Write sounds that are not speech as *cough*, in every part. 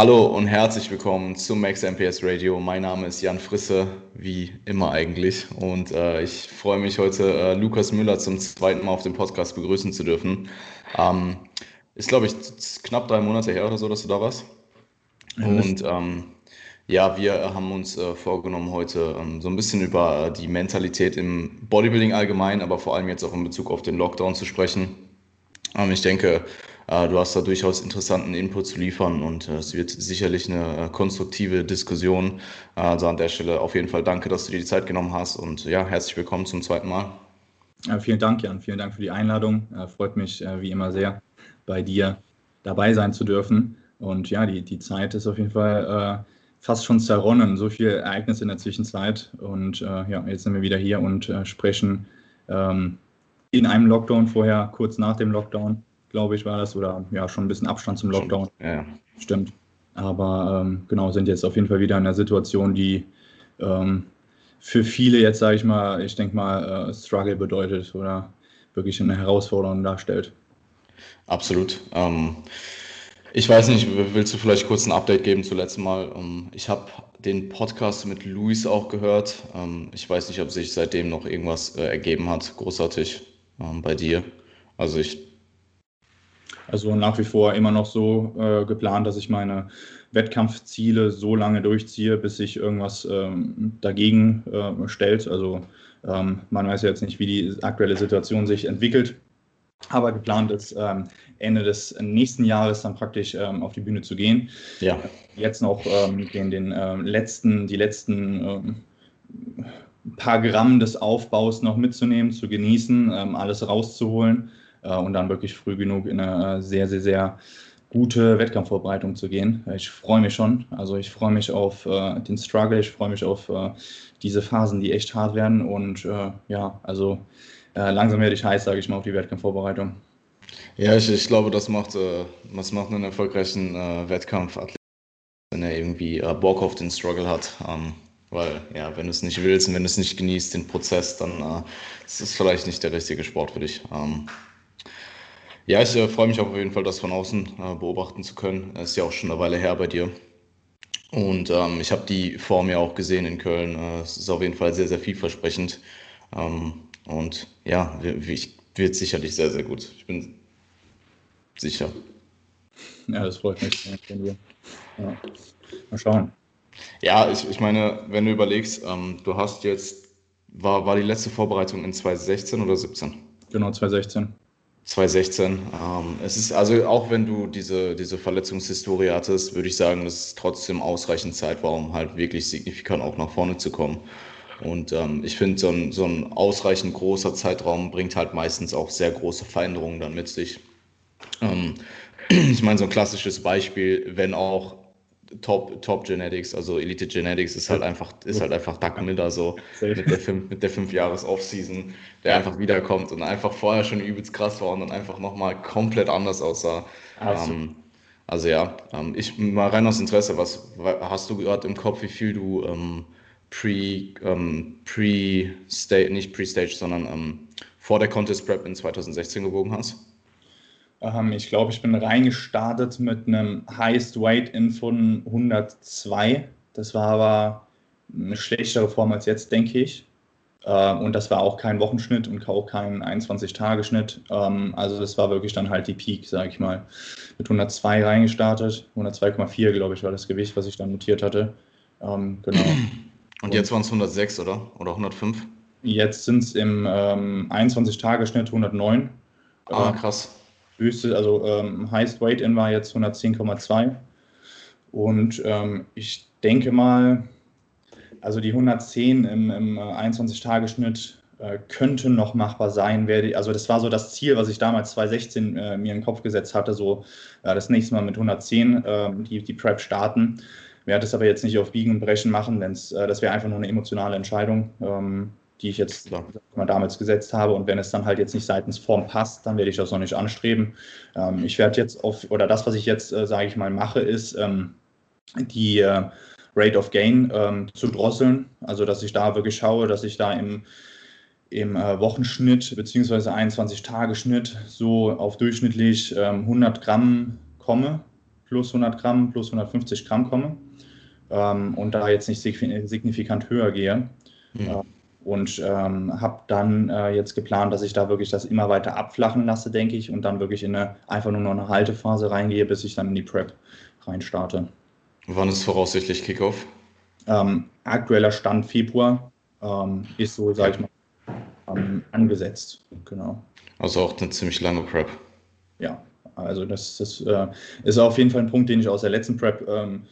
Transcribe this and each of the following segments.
Hallo und herzlich willkommen zum Max MPS Radio. Mein Name ist Jan Frisse, wie immer eigentlich. Und äh, ich freue mich heute, äh, Lukas Müller zum zweiten Mal auf dem Podcast begrüßen zu dürfen. Ähm, ist, glaube ich, knapp drei Monate her oder so, dass du da warst. Und ähm, ja, wir haben uns äh, vorgenommen, heute ähm, so ein bisschen über äh, die Mentalität im Bodybuilding allgemein, aber vor allem jetzt auch in Bezug auf den Lockdown zu sprechen. Ähm, ich denke, du hast da durchaus interessanten Input zu liefern und äh, es wird sicherlich eine äh, konstruktive Diskussion. Also an der Stelle auf jeden Fall danke, dass du dir die Zeit genommen hast und ja, herzlich willkommen zum zweiten Mal. Vielen Dank, Jan. Vielen Dank für die Einladung. freut mich wie immer sehr, bei dir dabei sein zu dürfen. Und ja, die, die Zeit ist auf jeden Fall fast schon zerronnen. So viele Ereignisse in der Zwischenzeit. Und äh, ja, jetzt sind wir wieder hier und äh, sprechen ähm, in einem Lockdown vorher, kurz nach dem Lockdown, glaube ich, war das, oder ja, schon ein bisschen Abstand zum Lockdown. Ja. Stimmt. Aber ähm, genau, sind jetzt auf jeden Fall wieder in einer Situation, die ähm, für viele jetzt, sage ich mal, ich denke mal, äh, Struggle bedeutet oder wirklich eine Herausforderung darstellt. Absolut. Ähm, ich weiß nicht, willst du vielleicht kurz ein Update geben zu letztem Mal? Ähm, ich habe den Podcast mit Luis auch gehört. Ähm, ich weiß nicht, ob sich seitdem noch irgendwas äh, ergeben hat, großartig ähm, bei dir. Also ich also nach wie vor immer noch so äh, geplant, dass ich meine Wettkampfziele so lange durchziehe, bis sich irgendwas ähm, dagegen äh, stellt. Also ähm, man weiß ja jetzt nicht, wie die aktuelle Situation sich entwickelt. Aber geplant ist, ähm, Ende des nächsten Jahres dann praktisch ähm, auf die Bühne zu gehen. Ja. Jetzt noch ähm, den, den äh, letzten, die letzten ähm, paar Gramm des Aufbaus noch mitzunehmen, zu genießen, alles rauszuholen äh, und dann wirklich früh genug in eine äh, sehr, sehr, sehr gute Wettkampfvorbereitung zu gehen. Ich freue mich schon. Also ich freue mich auf äh, den Struggle, ich freue mich auf äh, diese Phasen, die echt hart werden. Und äh, ja, also äh, langsam werde ich heiß, sage ich mal, auf die Wettkampfvorbereitung. Ja, ich, ich glaube, das macht, das macht einen erfolgreichen Wettkampfathlet, wenn er irgendwie Bock auf den Struggle hat. Ähm, weil, ja, wenn du es nicht willst und wenn du es nicht genießt, den Prozess, dann äh, ist es vielleicht nicht der richtige Sport für dich. Ähm, ja, ich äh, freue mich auf jeden Fall, das von außen äh, beobachten zu können. Es ist ja auch schon eine Weile her bei dir. Und ähm, ich habe die Form ja auch gesehen in Köln. Äh, es ist auf jeden Fall sehr, sehr vielversprechend. Ähm, und ja, wird sicherlich sehr, sehr gut. Ich bin sicher. Ja, das freut mich. Ja. Mal schauen. Ja, ich, ich meine, wenn du überlegst, ähm, du hast jetzt, war, war die letzte Vorbereitung in 2016 oder 17? Genau, 2016. 2016. Ähm, es ist also, auch wenn du diese, diese Verletzungshistorie hattest, würde ich sagen, dass es trotzdem ausreichend Zeit war, um halt wirklich signifikant auch nach vorne zu kommen. Und ähm, ich finde, so ein, so ein ausreichend großer Zeitraum bringt halt meistens auch sehr große Veränderungen dann mit sich. Ähm, *clears throat* ich meine, so ein klassisches Beispiel, wenn auch Top, Top Genetics, also Elite Genetics ist halt einfach, ist halt einfach Doug Miller so mit der fünf, mit der fünf Jahres Offseason, der einfach wiederkommt und einfach vorher schon übelst krass war und dann einfach nochmal komplett anders aussah. Ähm, also ja, ähm, ich mal rein aus Interesse, was hast du gerade im Kopf, wie viel du ähm, pre, ähm, pre stage, nicht pre-stage, sondern ähm, vor der Contest Prep in 2016 gewogen hast? Ähm, ich glaube, ich bin reingestartet mit einem Highest Weight in von 102. Das war aber eine schlechtere Form als jetzt, denke ich. Äh, und das war auch kein Wochenschnitt und auch kein 21-Tage-Schnitt. Ähm, also das war wirklich dann halt die Peak, sage ich mal. Mit 102 reingestartet. 102,4, glaube ich, war das Gewicht, was ich dann notiert hatte. Ähm, genau. Und jetzt waren es 106, oder? Oder 105? Jetzt sind es im ähm, 21-Tage-Schnitt 109. Ah, krass höchste, also ähm, Highest Weight In war jetzt 110,2. Und ähm, ich denke mal, also die 110 im, im 21-Tage-Schnitt äh, könnten noch machbar sein. Die, also das war so das Ziel, was ich damals 2016 äh, mir in den Kopf gesetzt hatte, so äh, das nächste Mal mit 110 ähm, die, die Prep starten. Werde es aber jetzt nicht auf Biegen und Brechen machen, denn äh, das wäre einfach nur eine emotionale Entscheidung. Ähm, die ich jetzt mal damals gesetzt habe. Und wenn es dann halt jetzt nicht seitens Form passt, dann werde ich das noch nicht anstreben. Ähm, ich werde jetzt auf, oder das, was ich jetzt, äh, sage ich mal, mache, ist ähm, die äh, Rate of Gain ähm, zu drosseln. Also, dass ich da wirklich schaue, dass ich da im, im äh, Wochenschnitt bzw. 21-Tage-Schnitt so auf durchschnittlich 100 ähm, Gramm komme plus 100 Gramm, plus 150 Gramm komme ähm, und da jetzt nicht signifikant höher gehe. Mhm. Und ähm, habe dann äh, jetzt geplant, dass ich da wirklich das immer weiter abflachen lasse, denke ich, und dann wirklich in eine einfach nur noch eine Haltephase reingehe, bis ich dann in die Prep reinstarte. Wann ist voraussichtlich Kickoff? Ähm, aktueller Stand Februar ähm, ist so, sage ich mal, ähm, angesetzt. Genau. Also auch eine ziemlich lange Prep. Ja, also das, das äh, ist auf jeden Fall ein Punkt, den ich aus der letzten Prep ähm, äh,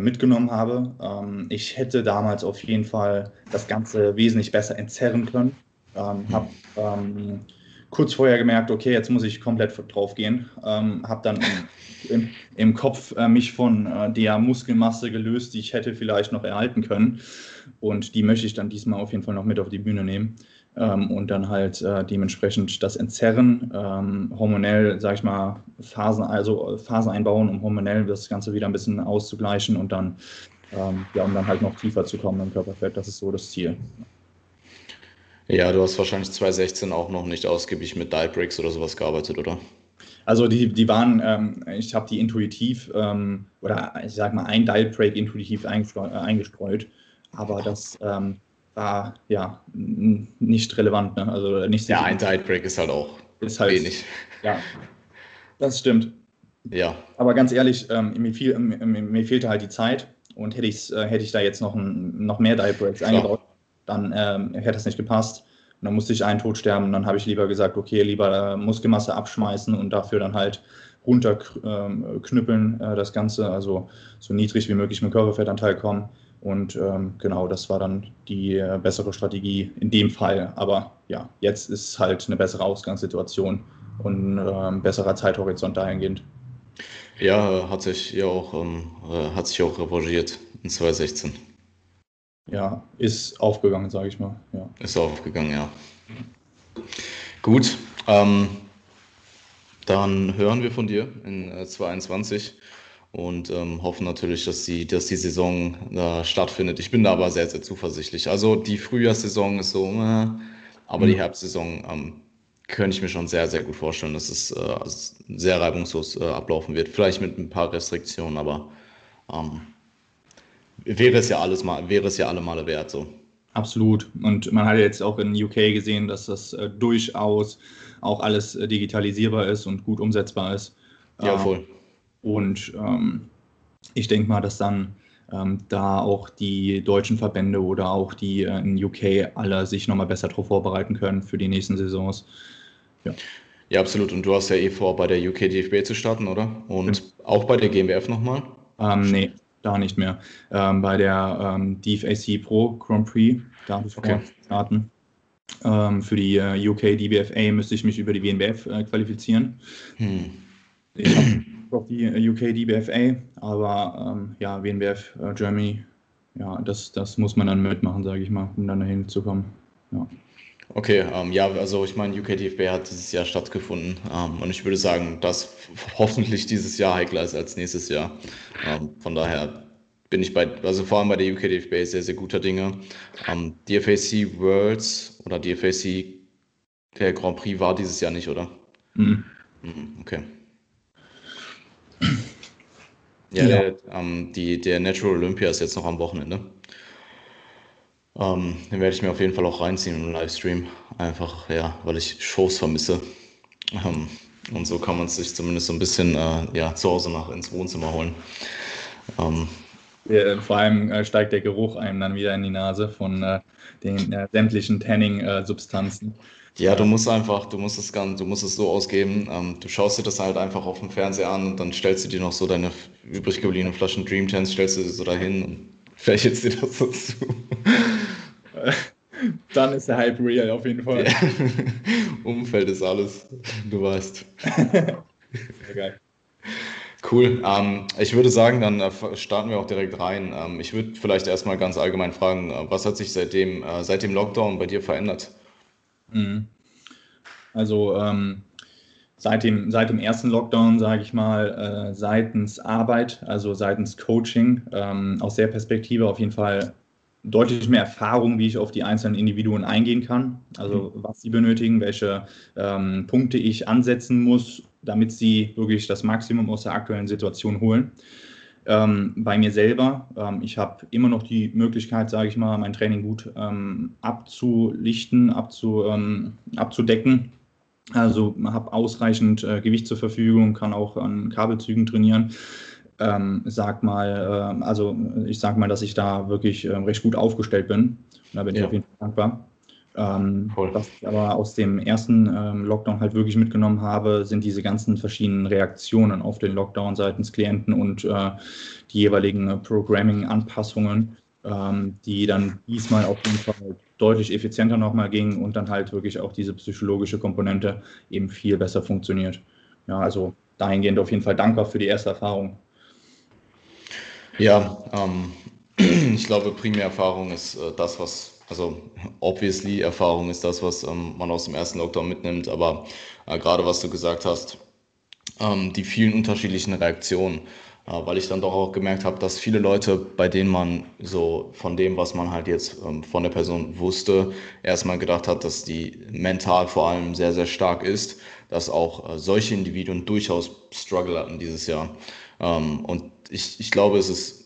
mitgenommen habe. Ähm, ich hätte damals auf jeden Fall das Ganze wesentlich besser entzerren können. Ähm, habe ähm, kurz vorher gemerkt, okay, jetzt muss ich komplett drauf gehen. Ähm, habe dann im, im Kopf äh, mich von äh, der Muskelmasse gelöst, die ich hätte vielleicht noch erhalten können. Und die möchte ich dann diesmal auf jeden Fall noch mit auf die Bühne nehmen ähm, und dann halt äh, dementsprechend das Entzerren, ähm, hormonell, sag ich mal, Phasen, also Phasen einbauen, um hormonell das Ganze wieder ein bisschen auszugleichen und dann, ähm, ja, um dann halt noch tiefer zu kommen im Körperfett. Das ist so das Ziel. Ja, du hast wahrscheinlich 2016 auch noch nicht ausgiebig mit Diet Breaks oder sowas gearbeitet, oder? Also die, die waren, ähm, ich habe die intuitiv ähm, oder ich sag mal ein Diet Break intuitiv eingestreut, aber das ähm, war ja nicht relevant. Ne? Also nicht ja, ein Tidebreak ist halt auch ist halt, wenig. Ja, das stimmt. Ja. Aber ganz ehrlich, ähm, mir, viel, mir, fehlte halt die Zeit und hätte, äh, hätte ich da jetzt noch, ein, noch mehr Dive eingebaut, dann ähm, hätte es nicht gepasst. Und dann musste ich einen Tod sterben. Dann habe ich lieber gesagt, okay, lieber äh, Muskelmasse abschmeißen und dafür dann halt runterknüppeln äh, das Ganze, also so niedrig wie möglich mit Körperfettanteil kommen und ähm, genau, das war dann die äh, bessere Strategie in dem Fall. Aber ja, jetzt ist halt eine bessere Ausgangssituation und ein äh, besserer Zeithorizont dahingehend. Ja, hat sich ja auch, ähm, äh, hat sich auch revanchiert in 2016. Ja, ist aufgegangen, sage ich mal. Ja. Ist aufgegangen, ja. Gut, ähm, dann hören wir von dir in äh, 2021 und ähm, hoffen natürlich, dass die, dass die Saison da stattfindet. Ich bin da aber sehr, sehr zuversichtlich. Also die Frühjahrssaison ist so, äh, aber mhm. die Herbstsaison ähm, könnte ich mir schon sehr, sehr gut vorstellen, dass es äh, sehr reibungslos äh, ablaufen wird. Vielleicht mit ein paar Restriktionen, aber ähm, wäre es ja alles mal, wäre es ja alle Male wert so. Absolut. Und man hat jetzt auch in UK gesehen, dass das äh, durchaus auch alles äh, digitalisierbar ist und gut umsetzbar ist. Ja, voll. Und ähm, ich denke mal, dass dann ähm, da auch die deutschen Verbände oder auch die äh, in UK alle sich nochmal besser darauf vorbereiten können für die nächsten Saisons. Ja. ja, absolut. Und du hast ja eh vor, bei der UK DFB zu starten, oder? Und ja. auch bei der GmbF nochmal? Ähm, nee, da nicht mehr. Ähm, bei der ähm, DFAC Pro Grand Prix darf ich okay. starten. Ähm, für die äh, UK DBFA müsste ich mich über die WNBF äh, qualifizieren. Hm. Ich habe auf die äh, UK DBFA, aber ähm, ja, WNBF äh, Germany, ja, das, das muss man dann mitmachen, sage ich mal, um dann dahin zu kommen. Ja. Okay, ähm, ja, also ich meine, UK DFB hat dieses Jahr stattgefunden ähm, und ich würde sagen, dass hoffentlich dieses Jahr heikler ist als nächstes Jahr. Ähm, von daher bin ich bei, also vor allem bei der UK DFB sehr, sehr guter Dinge. Ähm, DFAC Worlds oder DFAC der Grand Prix war dieses Jahr nicht, oder? Mhm. mhm okay. Ja, ja. Der, ähm, die, der Natural Olympia ist jetzt noch am Wochenende. Ähm, den werde ich mir auf jeden Fall auch reinziehen im Livestream. Einfach, ja, weil ich Shows vermisse. Ähm, und so kann man es sich zumindest so ein bisschen äh, ja, zu Hause nach ins Wohnzimmer holen. Ähm, ja, vor allem äh, steigt der Geruch einem dann wieder in die Nase von äh, den äh, sämtlichen Tanning-Substanzen. Ja, du musst einfach, du musst es ganz, du musst es so ausgeben. Ähm, du schaust dir das halt einfach auf dem Fernseher an und dann stellst du dir noch so deine übrig gebliebenen Flaschen Dream Chance, stellst du sie so dahin und *laughs* fächerst dir das so zu. *laughs* Dann ist der Hype real auf jeden Fall. Ja. *laughs* Umfeld ist alles, du weißt. Sehr geil. Cool. Ähm, ich würde sagen, dann äh, starten wir auch direkt rein. Ähm, ich würde vielleicht erstmal ganz allgemein fragen, äh, was hat sich seitdem, äh, seit dem Lockdown bei dir verändert? Mhm. Also ähm, seit, dem, seit dem ersten Lockdown, sage ich mal, äh, seitens Arbeit, also seitens Coaching, ähm, aus der Perspektive auf jeden Fall deutlich mehr Erfahrung, wie ich auf die einzelnen Individuen eingehen kann. Also mhm. was sie benötigen, welche ähm, Punkte ich ansetzen muss, damit sie wirklich das Maximum aus der aktuellen Situation holen. Ähm, bei mir selber, ähm, ich habe immer noch die Möglichkeit, sage ich mal, mein Training gut ähm, abzulichten, abzu, ähm, abzudecken. Also habe ausreichend äh, Gewicht zur Verfügung, kann auch an Kabelzügen trainieren. Ähm, sag mal, äh, also ich sage mal, dass ich da wirklich äh, recht gut aufgestellt bin. Und da bin ja. ich auf jeden Fall dankbar. Ähm, was ich aber aus dem ersten ähm, Lockdown halt wirklich mitgenommen habe, sind diese ganzen verschiedenen Reaktionen auf den Lockdown seitens Klienten und äh, die jeweiligen äh, Programming-Anpassungen, ähm, die dann diesmal auf jeden Fall deutlich effizienter nochmal gingen und dann halt wirklich auch diese psychologische Komponente eben viel besser funktioniert. Ja, also dahingehend auf jeden Fall dankbar für die erste Erfahrung. Ja, ähm, *clears throat* ich glaube, Primärerfahrung ist äh, das, was also obviously, Erfahrung ist das, was ähm, man aus dem ersten Lockdown mitnimmt, aber äh, gerade was du gesagt hast, ähm, die vielen unterschiedlichen Reaktionen, äh, weil ich dann doch auch gemerkt habe, dass viele Leute, bei denen man so von dem, was man halt jetzt ähm, von der Person wusste, erstmal gedacht hat, dass die mental vor allem sehr, sehr stark ist, dass auch äh, solche Individuen durchaus Struggle hatten dieses Jahr. Ähm, und ich, ich glaube, es ist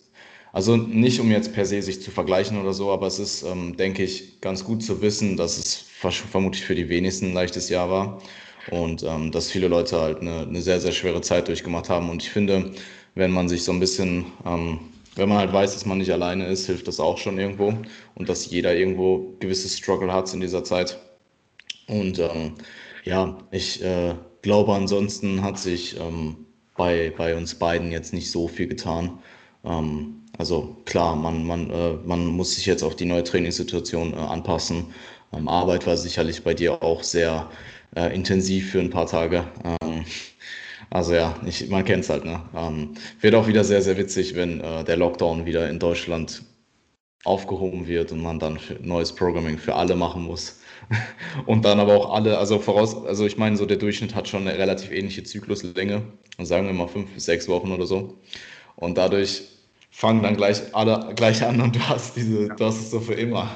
also nicht, um jetzt per se sich zu vergleichen oder so, aber es ist, ähm, denke ich, ganz gut zu wissen, dass es vermutlich für die wenigsten ein leichtes Jahr war und ähm, dass viele Leute halt eine, eine, sehr, sehr schwere Zeit durchgemacht haben. Und ich finde, wenn man sich so ein bisschen, ähm, wenn man halt weiß, dass man nicht alleine ist, hilft das auch schon irgendwo und dass jeder irgendwo gewisse Struggle hat in dieser Zeit. Und ähm, ja, ich äh, glaube, ansonsten hat sich ähm, bei, bei uns beiden jetzt nicht so viel getan. Ähm, also klar, man, man, äh, man muss sich jetzt auf die neue Trainingssituation äh, anpassen. Ähm, Arbeit war sicherlich bei dir auch sehr äh, intensiv für ein paar Tage. Ähm, also ja, ich, man kennt es halt. Ne? Ähm, wird auch wieder sehr, sehr witzig, wenn äh, der Lockdown wieder in Deutschland aufgehoben wird und man dann neues Programming für alle machen muss. *laughs* und dann aber auch alle, also voraus, also ich meine, so der Durchschnitt hat schon eine relativ ähnliche Zykluslänge, sagen wir mal fünf bis sechs Wochen oder so. Und dadurch fangen dann gleich alle gleich an und du hast diese, du hast es so für immer.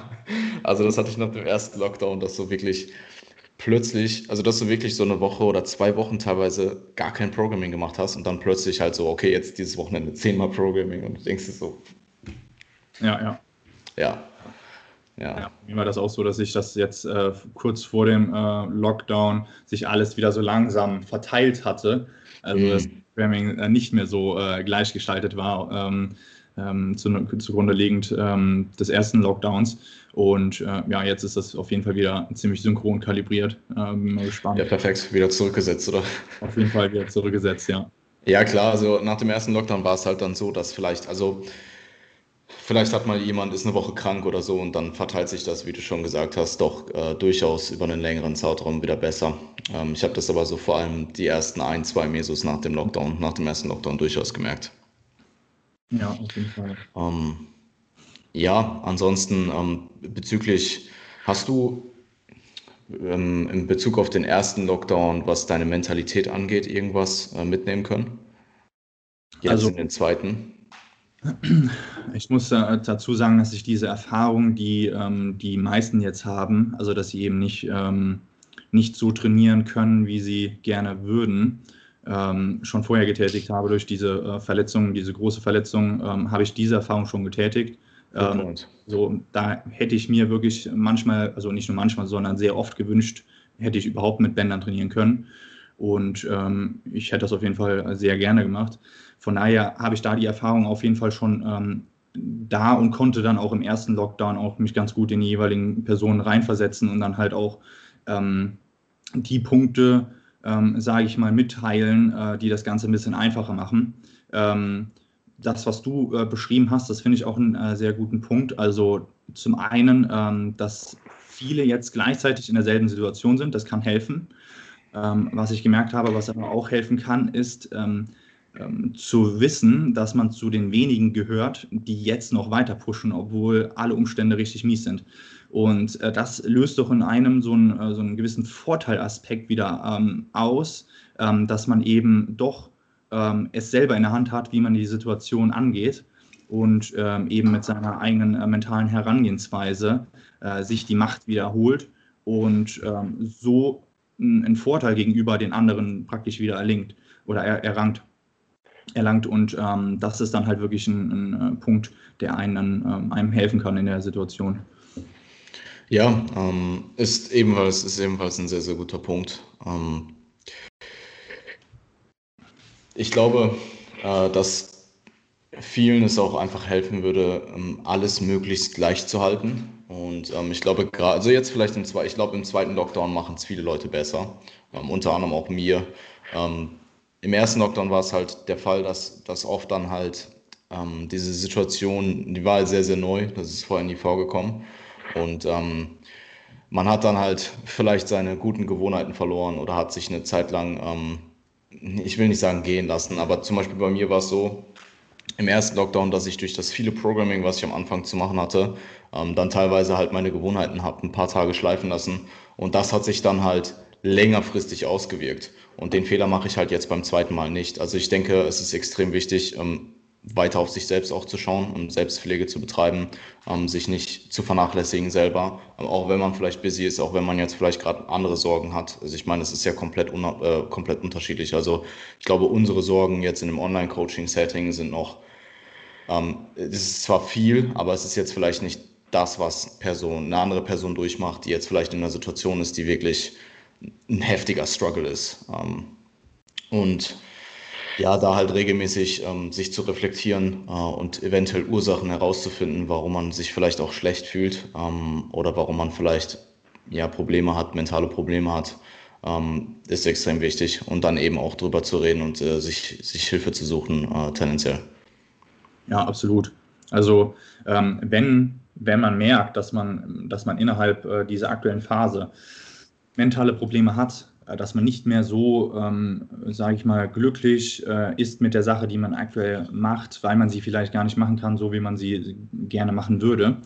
Also das hatte ich nach dem ersten Lockdown, dass du wirklich plötzlich, also dass du wirklich so eine Woche oder zwei Wochen teilweise gar kein Programming gemacht hast und dann plötzlich halt so, okay, jetzt dieses Wochenende zehnmal Programming und du denkst dir so. Ja, ja. Ja. Ja. ja. Mir war das auch so, dass sich das jetzt äh, kurz vor dem äh, Lockdown sich alles wieder so langsam verteilt hatte. Also mhm. Programming äh, nicht mehr so äh, gleichgestaltet war, ähm, ähm, zu, zugrunde liegend ähm, des ersten Lockdowns. Und äh, ja, jetzt ist das auf jeden Fall wieder ziemlich synchron kalibriert. Ähm, mal gespannt. Ja, perfekt. Wieder zurückgesetzt, oder? Auf jeden Fall wieder zurückgesetzt, ja. Ja, klar. Also nach dem ersten Lockdown war es halt dann so, dass vielleicht, also Vielleicht hat mal jemand, ist eine Woche krank oder so und dann verteilt sich das, wie du schon gesagt hast, doch äh, durchaus über einen längeren Zeitraum wieder besser. Ähm, ich habe das aber so vor allem die ersten ein, zwei Mesos nach dem Lockdown, nach dem ersten Lockdown durchaus gemerkt. Ja, auf jeden Fall. Ähm, ja, ansonsten ähm, bezüglich, hast du ähm, in Bezug auf den ersten Lockdown, was deine Mentalität angeht, irgendwas äh, mitnehmen können? Jetzt also, in den zweiten? Ich muss dazu sagen, dass ich diese Erfahrung, die ähm, die meisten jetzt haben, also dass sie eben nicht, ähm, nicht so trainieren können, wie sie gerne würden, ähm, schon vorher getätigt habe durch diese äh, Verletzung, diese große Verletzung, ähm, habe ich diese Erfahrung schon getätigt. Ähm, so, da hätte ich mir wirklich manchmal, also nicht nur manchmal, sondern sehr oft gewünscht, hätte ich überhaupt mit Bändern trainieren können. Und ähm, ich hätte das auf jeden Fall sehr gerne gemacht. Von daher habe ich da die Erfahrung auf jeden Fall schon ähm, da und konnte dann auch im ersten Lockdown auch mich ganz gut in die jeweiligen Personen reinversetzen und dann halt auch ähm, die Punkte, ähm, sage ich mal, mitteilen, äh, die das Ganze ein bisschen einfacher machen. Ähm, das, was du äh, beschrieben hast, das finde ich auch einen äh, sehr guten Punkt. Also zum einen, ähm, dass viele jetzt gleichzeitig in derselben Situation sind, das kann helfen. Ähm, was ich gemerkt habe, was aber auch helfen kann, ist, ähm, ähm, zu wissen, dass man zu den wenigen gehört, die jetzt noch weiter pushen, obwohl alle Umstände richtig mies sind. Und äh, das löst doch in einem so einen, äh, so einen gewissen Vorteilaspekt wieder ähm, aus, ähm, dass man eben doch ähm, es selber in der Hand hat, wie man die Situation angeht und ähm, eben mit seiner eigenen äh, mentalen Herangehensweise äh, sich die Macht wiederholt und ähm, so einen Vorteil gegenüber den anderen praktisch wieder erlingt oder er, errangt. Erlangt und ähm, das ist dann halt wirklich ein, ein äh, Punkt, der einen, ähm, einem helfen kann in der Situation. Ja, ähm, ist, ebenfalls, ist ebenfalls ein sehr, sehr guter Punkt. Ähm, ich glaube, äh, dass vielen es auch einfach helfen würde, ähm, alles möglichst gleich zu halten. Und ähm, ich glaube, gerade, also jetzt vielleicht im zweiten, ich glaube, im zweiten Lockdown machen es viele Leute besser, ähm, unter anderem auch mir. Ähm, Im ersten Lockdown war es halt der Fall, dass, dass oft dann halt ähm, diese Situation, die war halt sehr, sehr neu, das ist vorher nie vorgekommen. Und ähm, man hat dann halt vielleicht seine guten Gewohnheiten verloren oder hat sich eine Zeit lang ich will nicht sagen gehen lassen, aber zum Beispiel bei mir war es so, im ersten Lockdown, dass ich durch das viele Programming, was ich am Anfang zu machen hatte, ähm, dann teilweise halt meine Gewohnheiten habe ein paar Tage schleifen lassen. Und das hat sich dann halt längerfristig ausgewirkt. Und den Fehler mache ich halt jetzt beim zweiten Mal nicht. Also ich denke, es ist extrem wichtig, ähm, weiter auf sich selbst auch zu schauen und Selbstpflege zu betreiben, ähm, sich nicht zu vernachlässigen selber, auch wenn man vielleicht busy ist, auch wenn man jetzt vielleicht gerade andere Sorgen hat. Also ich meine, es ist ja komplett, äh, komplett unterschiedlich. Also ich glaube, unsere Sorgen jetzt in einem Online-Coaching-Setting sind noch, ähm, es ist zwar viel, aber es ist jetzt vielleicht nicht das, was Person, eine andere Person durchmacht, die jetzt vielleicht in einer Situation ist, die wirklich ein heftiger Struggle ist. Ähm, und ja, da halt regelmäßig ähm, sich zu reflektieren äh, und eventuell Ursachen herauszufinden, warum man sich vielleicht auch schlecht fühlt ähm, oder warum man vielleicht ja Probleme hat, mentale Probleme hat, ähm, ist extrem wichtig und dann eben auch drüber zu reden und äh, sich, sich Hilfe zu suchen, äh, tendenziell. Ja, absolut. Also ähm, wenn, wenn man merkt, dass man, dass man innerhalb äh, dieser aktuellen Phase mentale Probleme hat, dass man nicht mehr so, ähm, sage ich mal, glücklich äh, ist mit der Sache, die man aktuell macht, weil man sie vielleicht gar nicht machen kann, so wie man sie gerne machen würde,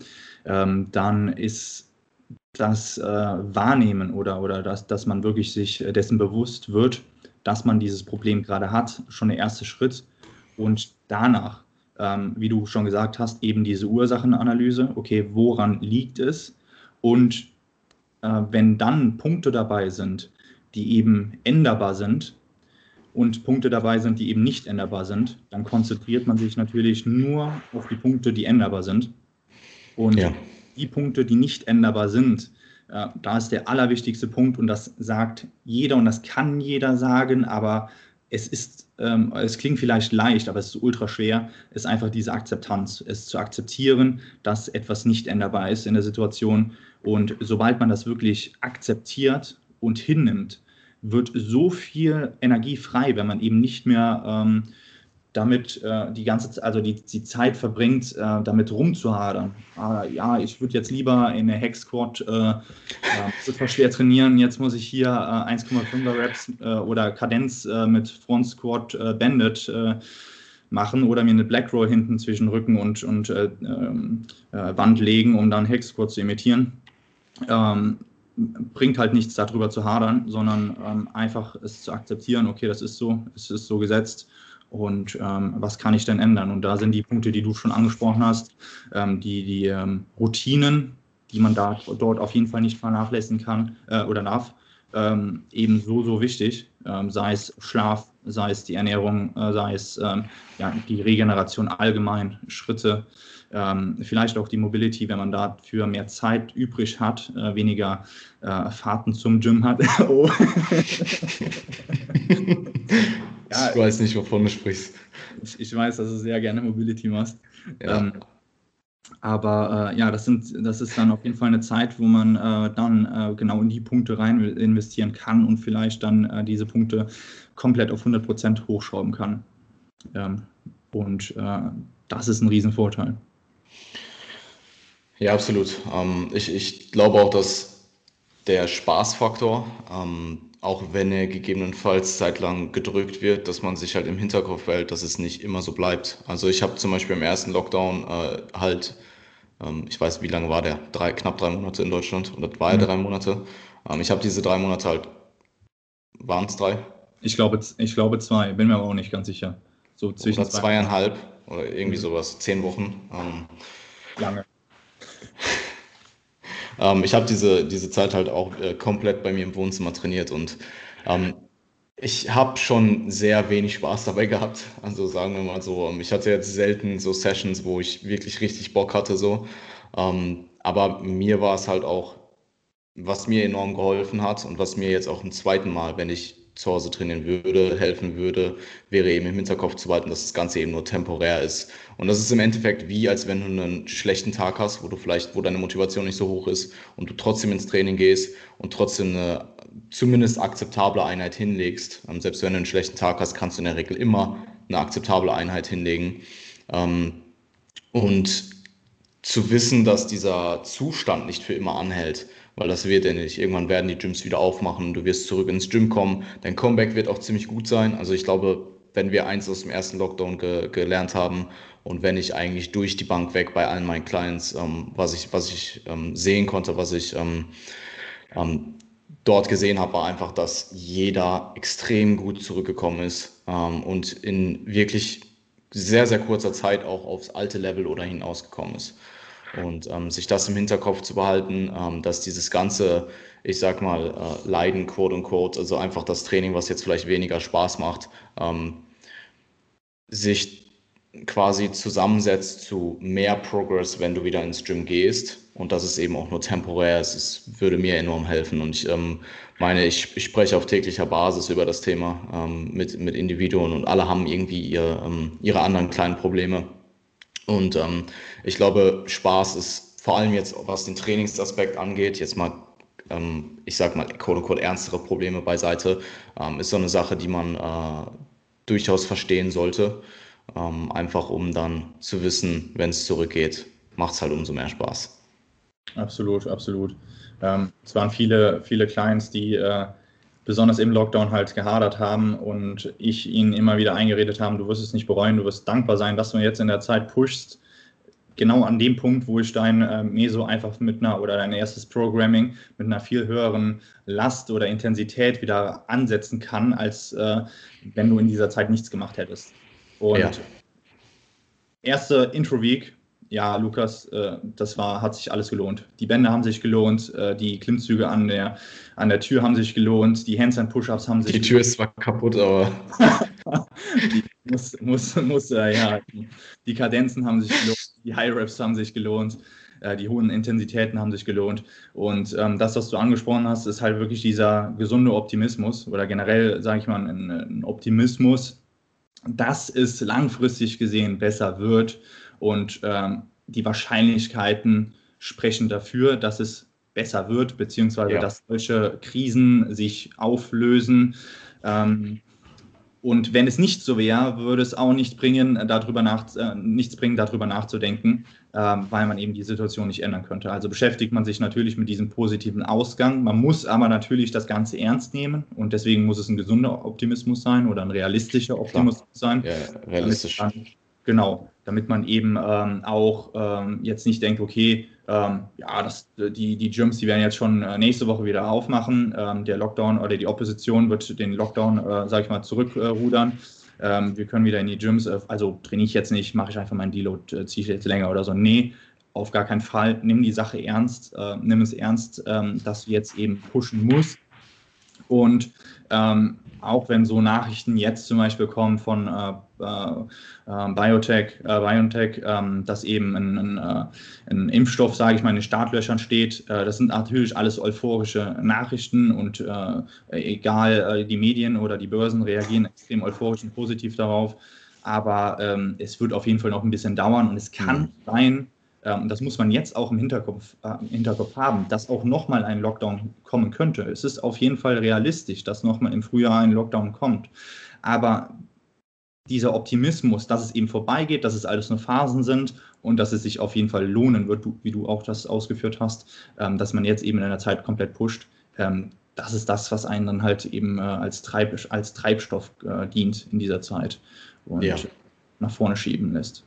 ähm, dann ist das äh, Wahrnehmen oder, oder das, dass man wirklich sich dessen bewusst wird, dass man dieses Problem gerade hat, schon der erste Schritt. Und danach, ähm, wie du schon gesagt hast, eben diese Ursachenanalyse, okay, woran liegt es? Und äh, wenn dann Punkte dabei sind, die eben änderbar sind und Punkte dabei sind, die eben nicht änderbar sind, dann konzentriert man sich natürlich nur auf die Punkte, die änderbar sind. Und ja. die Punkte, die nicht änderbar sind, äh, da ist der allerwichtigste Punkt und das sagt jeder und das kann jeder sagen, aber es ist, ähm, es klingt vielleicht leicht, aber es ist ultra schwer, ist einfach diese Akzeptanz, es zu akzeptieren, dass etwas nicht änderbar ist in der Situation. Und sobald man das wirklich akzeptiert und hinnimmt, wird so viel Energie frei, wenn man eben nicht mehr ähm, damit äh, die ganze also die, die Zeit verbringt, äh, damit rumzuhadern. Ah, ja, ich würde jetzt lieber in der Hex Squad äh, super schwer trainieren. Jetzt muss ich hier 1,5er Reps äh, oder Kadenz äh, mit Front Squat äh, Bandit machen oder mir eine Black Roll hinten zwischen Rücken und, und ähm, Wand legen, um dann Hex Squat zu imitieren. Ähm, bringt halt nichts darüber zu hadern, sondern ähm, einfach es zu akzeptieren, okay, das ist so, es ist so gesetzt und ähm, was kann ich denn ändern? Und da sind die Punkte, die du schon angesprochen hast, ähm, die, die ähm, Routinen, die man da, dort auf jeden Fall nicht vernachlässigen kann äh, oder darf, ähm, eben so, so wichtig, ähm, sei es Schlaf, sei es die Ernährung, äh, sei es ja, die Regeneration allgemein, Schritte, ähm, vielleicht auch die Mobility, wenn man dafür mehr Zeit übrig hat, äh, weniger äh, Fahrten zum Gym hat. *laughs* oh. *laughs* ja, ich weiß nicht, wovon du sprichst. Ich, ich, weiß, dass du sehr gerne Mobility machst. Ja. Ähm, aber äh, ja, das, sind, das ist dann auf jeden Fall eine Zeit, wo man äh, dann äh, genau in die Punkte rein investieren kann und vielleicht dann äh, diese Punkte komplett auf 100% hochschrauben kann. Ähm, und äh, das ist ein Riesenvorteil. Ja, absolut. Ähm, ich, ich glaube auch, dass der Spaßfaktor, ähm, auch wenn er gegebenenfalls zeitlang gedrückt wird, dass man sich halt im Hinterkopf hält, dass es nicht immer so bleibt. Also ich habe zum Beispiel im ersten Lockdown äh, halt, ähm, ich weiß, wie lange war der? Drei, knapp drei Monate in Deutschland oder er mhm. drei Monate? Ähm, ich habe diese drei Monate halt, waren es drei? Ich glaube, ich glaube zwei, bin mir aber auch nicht ganz sicher. So zwischen oder zweieinhalb oder irgendwie mhm. sowas, zehn Wochen. Ähm, Lange. *laughs* Ähm, ich habe diese, diese Zeit halt auch äh, komplett bei mir im Wohnzimmer trainiert und ähm, ich habe schon sehr wenig Spaß dabei gehabt. Also sagen wir mal so, ähm, ich hatte jetzt selten so Sessions, wo ich wirklich richtig Bock hatte so. Ähm, aber mir war es halt auch, was mir enorm geholfen hat und was mir jetzt auch ein zweiten Mal, wenn ich zu Hause trainieren würde, helfen würde, wäre eben im Hinterkopf zu behalten, dass das Ganze eben nur temporär ist. Und das ist im Endeffekt wie, als wenn du einen schlechten Tag hast, wo du vielleicht, wo deine Motivation nicht so hoch ist und du trotzdem ins Training gehst und trotzdem eine zumindest akzeptable Einheit hinlegst. Ähm, selbst wenn du einen schlechten Tag hast, kannst du in der Regel immer eine akzeptable Einheit hinlegen. Ähm, und zu wissen, dass dieser Zustand nicht für immer anhält, weil das wird ja nicht. Irgendwann werden die Gyms wieder aufmachen, du wirst zurück ins Gym kommen. Dein Comeback wird auch ziemlich gut sein. Also ich glaube, wenn wir eins aus dem ersten Lockdown ge gelernt haben und wenn ich eigentlich durch die Bank weg bei allen meinen Clients, ähm, was ich, was ich ähm, sehen konnte, was ich ähm, ähm dort gesehen habe, war einfach, dass jeder extrem gut zurückgekommen ist ähm, und in wirklich sehr, sehr kurzer Zeit auch aufs alte Level oder hinausgekommen ist. Und ähm, sich das im Hinterkopf zu behalten, ähm, dass dieses ganze, ich sag mal, äh, Leiden, quote unquote, also einfach das Training, was jetzt vielleicht weniger Spaß macht, ähm, sich quasi zusammensetzt zu mehr Progress, wenn du wieder ins Gym gehst und dass es eben auch nur temporär ist, es würde mir enorm helfen. Und ich ähm, meine, ich, ich, spreche auf täglicher Basis über das Thema ähm, mit, mit Individuen und alle haben irgendwie ihr, ähm, ihre anderen kleinen Probleme. Und ähm, ich glaube, Spaß ist vor allem jetzt, was den Trainingsaspekt angeht, jetzt mal, ähm, ich sag mal, quote unquote, ernstere Probleme beiseite, ähm, ist so eine Sache, die man äh, durchaus verstehen sollte. Ähm, einfach um dann zu wissen, wenn es zurückgeht, macht es halt umso mehr Spaß. Absolut, absolut. Ähm, es waren viele, viele Clients, die äh, besonders im Lockdown halt gehadert haben und ich ihnen immer wieder eingeredet haben, du wirst es nicht bereuen, du wirst dankbar sein, dass du jetzt in der Zeit pushst. Genau an dem Punkt, wo ich dein äh, Meso einfach mit einer oder dein erstes Programming mit einer viel höheren Last oder Intensität wieder ansetzen kann, als äh, wenn du in dieser Zeit nichts gemacht hättest. Und ja. erste Intro-Week ja, Lukas, äh, das war, hat sich alles gelohnt. Die Bände haben sich gelohnt, äh, die Klimmzüge an der, an der Tür haben sich gelohnt, die Handstand Push-Ups haben sich Die Tür ist zwar kaputt, aber. *laughs* die muss, muss, muss äh, ja, die, die, Kadenzen haben sich gelohnt, die High Reps haben sich gelohnt, äh, die hohen Intensitäten haben sich gelohnt. Und ähm, das, was du angesprochen hast, ist halt wirklich dieser gesunde Optimismus oder generell, sage ich mal, ein, ein Optimismus, dass es langfristig gesehen besser wird und ähm, die Wahrscheinlichkeiten sprechen dafür, dass es besser wird, beziehungsweise ja. dass solche Krisen sich auflösen. Ähm, und wenn es nicht so wäre, würde es auch nicht bringen, darüber nach, äh, nichts bringen, darüber nachzudenken, äh, weil man eben die Situation nicht ändern könnte. Also beschäftigt man sich natürlich mit diesem positiven Ausgang. Man muss aber natürlich das Ganze ernst nehmen und deswegen muss es ein gesunder Optimismus sein oder ein realistischer Optimismus sein. Ja, realistisch. Dann, genau, damit man eben ähm, auch ähm, jetzt nicht denkt, okay, ähm, ja, das, die, die Gyms, die werden jetzt schon äh, nächste Woche wieder aufmachen. Ähm, der Lockdown oder die Opposition wird den Lockdown, äh, sage ich mal, zurückrudern. Äh, wir können wieder in die Gyms, äh, also trainiere ich jetzt nicht, mache ich einfach meinen Deload, äh, ziehe ich jetzt länger oder so. Nee, auf gar keinen Fall. Nimm die Sache ernst, äh, nimm es ernst, ähm, dass du jetzt eben pushen musst. Und ähm, auch wenn so Nachrichten jetzt zum Beispiel kommen von äh, äh, Biotech, äh, BioNTech, ähm, dass eben ein, ein, äh, ein Impfstoff, sage ich mal, in den Startlöchern steht. Äh, das sind natürlich alles euphorische Nachrichten und äh, egal, die Medien oder die Börsen reagieren extrem euphorisch und positiv darauf. Aber ähm, es wird auf jeden Fall noch ein bisschen dauern und es kann mhm. sein, das muss man jetzt auch im Hinterkopf, äh, im Hinterkopf haben, dass auch nochmal ein Lockdown kommen könnte. Es ist auf jeden Fall realistisch, dass nochmal im Frühjahr ein Lockdown kommt. Aber dieser Optimismus, dass es eben vorbeigeht, dass es alles nur Phasen sind und dass es sich auf jeden Fall lohnen wird, wie du auch das ausgeführt hast, ähm, dass man jetzt eben in einer Zeit komplett pusht, ähm, das ist das, was einen dann halt eben äh, als, Treib als Treibstoff äh, dient in dieser Zeit und ja. nach vorne schieben lässt.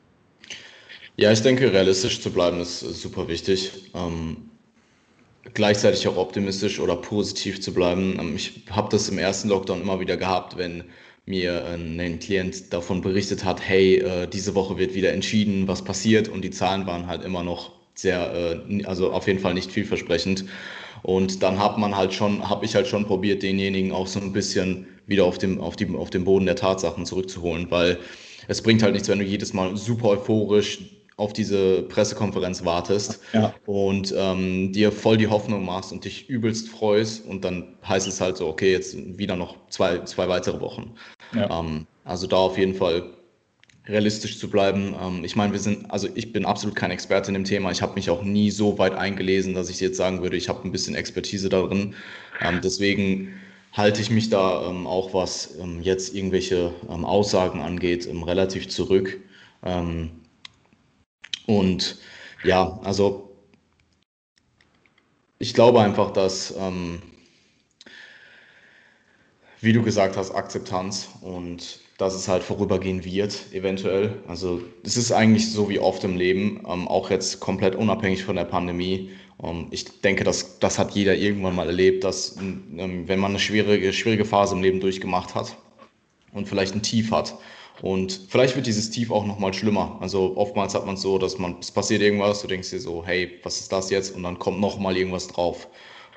Ja, ich denke, realistisch zu bleiben ist, super wichtig. Ähm, gleichzeitig auch optimistisch oder positiv zu bleiben. Ähm, ich habe das im ersten Lockdown immer wieder gehabt, wenn mir ein Klient davon berichtet hat, hey, äh, diese Woche wird wieder entschieden, was passiert und die Zahlen waren halt immer noch sehr, äh, also auf jeden Fall nicht vielversprechend. Und dann hat man halt schon, habe ich halt schon probiert, denjenigen auch so ein bisschen wieder auf dem, auf, die, auf den Boden der Tatsachen zurückzuholen, weil es bringt halt nichts, wenn du jedes Mal super euphorisch auf diese Pressekonferenz wartest ja. und ähm, dir voll die Hoffnung machst und dich übelst freust und dann heißt es halt so, okay, jetzt wieder noch zwei, zwei weitere Wochen. Ja. Ähm, also da auf jeden Fall realistisch zu bleiben. Ähm, ich meine, wir sind, also ich bin absolut kein Experte in dem Thema. Ich habe mich auch nie so weit eingelesen, dass ich jetzt sagen würde, ich habe ein bisschen Expertise darin. Ähm, deswegen halte ich mich da ähm, auch, was ähm, jetzt irgendwelche ähm, Aussagen angeht, ähm, relativ zurück. Und ja, also ich glaube einfach, dass, wie du gesagt hast, Akzeptanz und dass es halt vorübergehen wird, eventuell. Also es ist eigentlich so wie oft im Leben, ähm, auch jetzt komplett unabhängig von der Pandemie. Ähm, ich denke, das, das hat jeder irgendwann mal erlebt, dass ähm, wenn man eine schwierige, schwierige Phase im Leben durchgemacht hat und vielleicht ein Tief hat, und vielleicht wird dieses Tief auch nochmal schlimmer. Also oftmals hat man es so, dass man, es passiert irgendwas, du denkst dir so, hey, was ist das jetzt? Und dann kommt nochmal irgendwas drauf.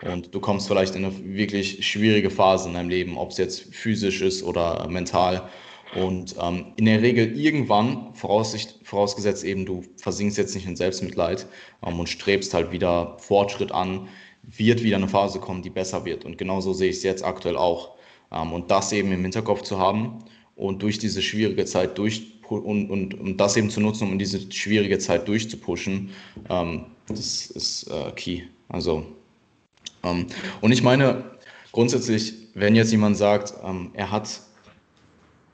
Und du kommst vielleicht in eine wirklich schwierige Phase in deinem Leben, ob es jetzt physisch ist oder mental. Und ähm, in der Regel irgendwann, vorausgesetzt eben, du versinkst jetzt nicht in Selbstmitleid ähm, und strebst halt wieder Fortschritt an, wird wieder eine Phase kommen, die besser wird. Und genauso sehe ich es jetzt aktuell auch. Ähm, und das eben im Hinterkopf zu haben und durch diese schwierige Zeit durch und, und, und das eben zu nutzen, um diese schwierige Zeit durchzupushen, ähm, das ist äh, key. Also, ähm, und ich meine, grundsätzlich, wenn jetzt jemand sagt, ähm, er hat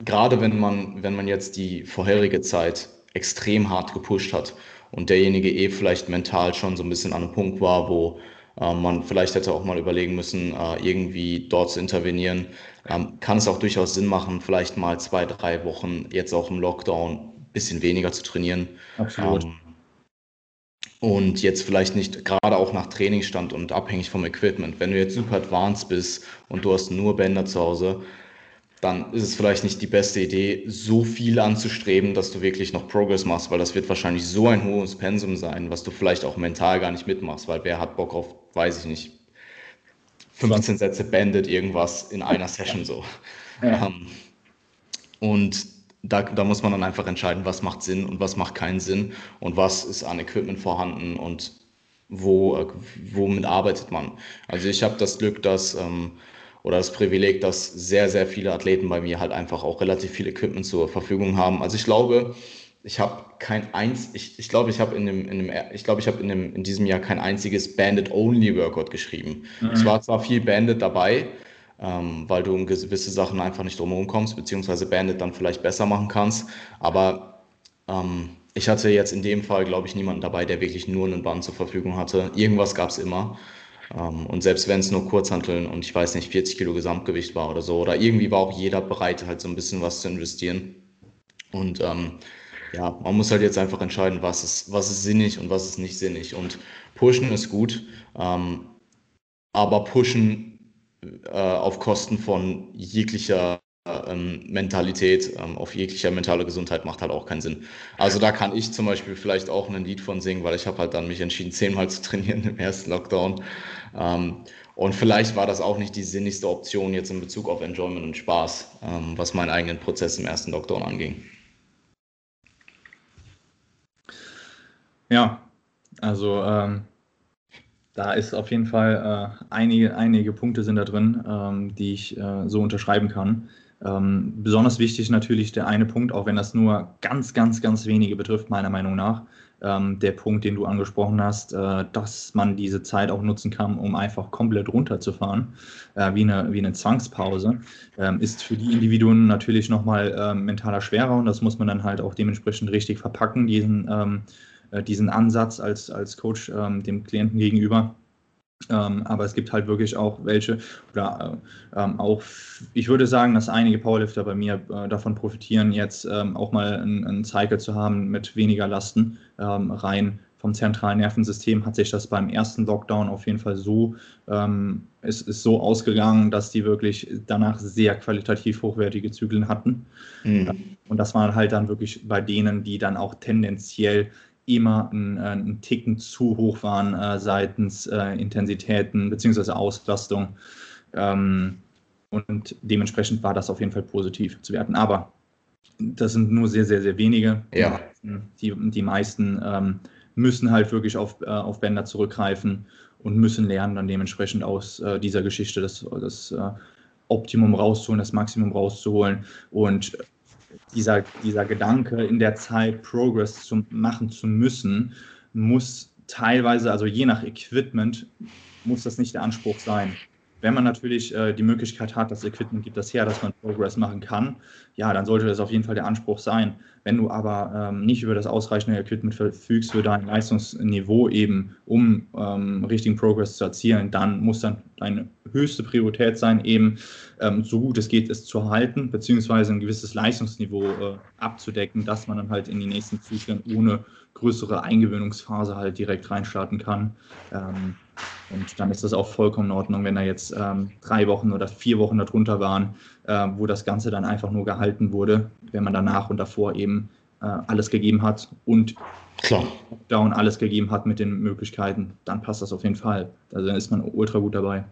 gerade wenn man, wenn man jetzt die vorherige Zeit extrem hart gepusht hat und derjenige eh vielleicht mental schon so ein bisschen an einem Punkt war, wo man vielleicht hätte auch mal überlegen müssen, äh, irgendwie dort zu intervenieren, ähm, kann es auch durchaus Sinn machen, vielleicht mal zwei, drei Wochen jetzt auch im Lockdown ein bisschen weniger zu trainieren. Absolut. Ähm, und jetzt vielleicht nicht gerade auch nach Trainingsstand und abhängig vom Equipment. Wenn du jetzt super advanced bist und du hast nur Bänder zu Hause, dann ist es vielleicht nicht die beste Idee, so viel anzustreben, dass du wirklich noch Progress machst, weil das wird wahrscheinlich so ein hohes Pensum sein, was du vielleicht auch mental gar nicht mitmachst, weil wer hat Bock auf, weiß ich nicht, 15 Sätze Bandit irgendwas in einer Session so. Ja. Ähm, und da, da muss man dann einfach entscheiden, was macht Sinn und was macht keinen Sinn und was ist an Equipment vorhanden und wo, äh, womit arbeitet man. Also ich habe das Glück, dass ähm, oder das Privileg, dass sehr, sehr viele Athleten bei mir halt einfach auch relativ viel Equipment zur Verfügung haben. Also ich glaube, ich habe kein eins, ich, ich glaube, ich habe in dem, in dem, ich glaube, ich habe in dem, in diesem Jahr kein einziges Bandit-Only-Workout geschrieben. Mhm. Es war zwar viel Bandit dabei, ähm, weil du um gewisse Sachen einfach nicht drumherum kommst, beziehungsweise Bandit dann vielleicht besser machen kannst, aber ähm, ich hatte jetzt in dem Fall, glaube ich, niemanden dabei, der wirklich nur einen Band zur Verfügung hatte. Irgendwas gab es immer. Ähm, und selbst wenn es nur Kurzhanteln und ich weiß nicht, 40 Kilo Gesamtgewicht war oder so, oder irgendwie war auch jeder bereit, halt so ein bisschen was zu investieren. Und ähm, ja, man muss halt jetzt einfach entscheiden, was ist, was ist sinnig und was ist nicht sinnig. Und pushen ist gut, ähm, aber pushen äh, auf Kosten von jeglicher ähm, Mentalität, ähm, auf jeglicher mentaler Gesundheit macht halt auch keinen Sinn. Also da kann ich zum Beispiel vielleicht auch ein Lied von singen, weil ich habe halt dann mich entschieden, zehnmal zu trainieren *laughs* im ersten Lockdown. Ähm, und vielleicht war das auch nicht die sinnigste Option jetzt in Bezug auf Enjoyment und Spaß, ähm, was meinen eigenen Prozess im ersten Lockdown anging. Ja, also ähm, da ist auf jeden Fall äh, einige, einige Punkte sind da drin, ähm, die ich äh, so unterschreiben kann. Ähm, besonders wichtig natürlich der eine Punkt, auch wenn das nur ganz, ganz, ganz wenige betrifft, meiner Meinung nach, ähm, der Punkt, den du angesprochen hast, äh, dass man diese Zeit auch nutzen kann, um einfach komplett runterzufahren, äh, wie, eine, wie eine Zwangspause, ähm, ist für die Individuen natürlich nochmal äh, mentaler schwerer und das muss man dann halt auch dementsprechend richtig verpacken, diesen, ähm, äh, diesen Ansatz als, als Coach ähm, dem Klienten gegenüber. Ähm, aber es gibt halt wirklich auch welche, oder äh, ähm, auch, ich würde sagen, dass einige Powerlifter bei mir äh, davon profitieren, jetzt ähm, auch mal einen Cycle zu haben mit weniger Lasten. Ähm, rein vom zentralen Nervensystem hat sich das beim ersten Lockdown auf jeden Fall so, ähm, ist, ist so ausgegangen, dass die wirklich danach sehr qualitativ hochwertige Zyklen hatten. Mhm. Und das war halt dann wirklich bei denen, die dann auch tendenziell immer ein, äh, ein Ticken zu hoch waren äh, seitens äh, Intensitäten bzw. Auslastung. Ähm, und dementsprechend war das auf jeden Fall positiv zu werten. Aber das sind nur sehr, sehr, sehr wenige. Ja. Die, die meisten ähm, müssen halt wirklich auf, äh, auf Bänder zurückgreifen und müssen lernen, dann dementsprechend aus äh, dieser Geschichte das, das Optimum rauszuholen, das Maximum rauszuholen. Und dieser, dieser Gedanke, in der Zeit Progress zu machen zu müssen, muss teilweise, also je nach Equipment, muss das nicht der Anspruch sein. Wenn man natürlich äh, die Möglichkeit hat, das Equipment gibt das her, dass man Progress machen kann, ja, dann sollte das auf jeden Fall der Anspruch sein. Wenn du aber ähm, nicht über das ausreichende Equipment verfügst für dein Leistungsniveau eben, um ähm, richtigen Progress zu erzielen, dann muss dann deine höchste Priorität sein, eben ähm, so gut es geht, es zu halten, beziehungsweise ein gewisses Leistungsniveau äh, abzudecken, dass man dann halt in die nächsten Zyklen ohne größere Eingewöhnungsphase halt direkt reinstarten kann. Ähm, und dann ist das auch vollkommen in Ordnung, wenn da jetzt ähm, drei Wochen oder vier Wochen darunter waren, äh, wo das Ganze dann einfach nur gehalten wurde, wenn man danach und davor eben äh, alles gegeben hat und Klar. Down alles gegeben hat mit den Möglichkeiten, dann passt das auf jeden Fall. Also dann ist man ultra gut dabei.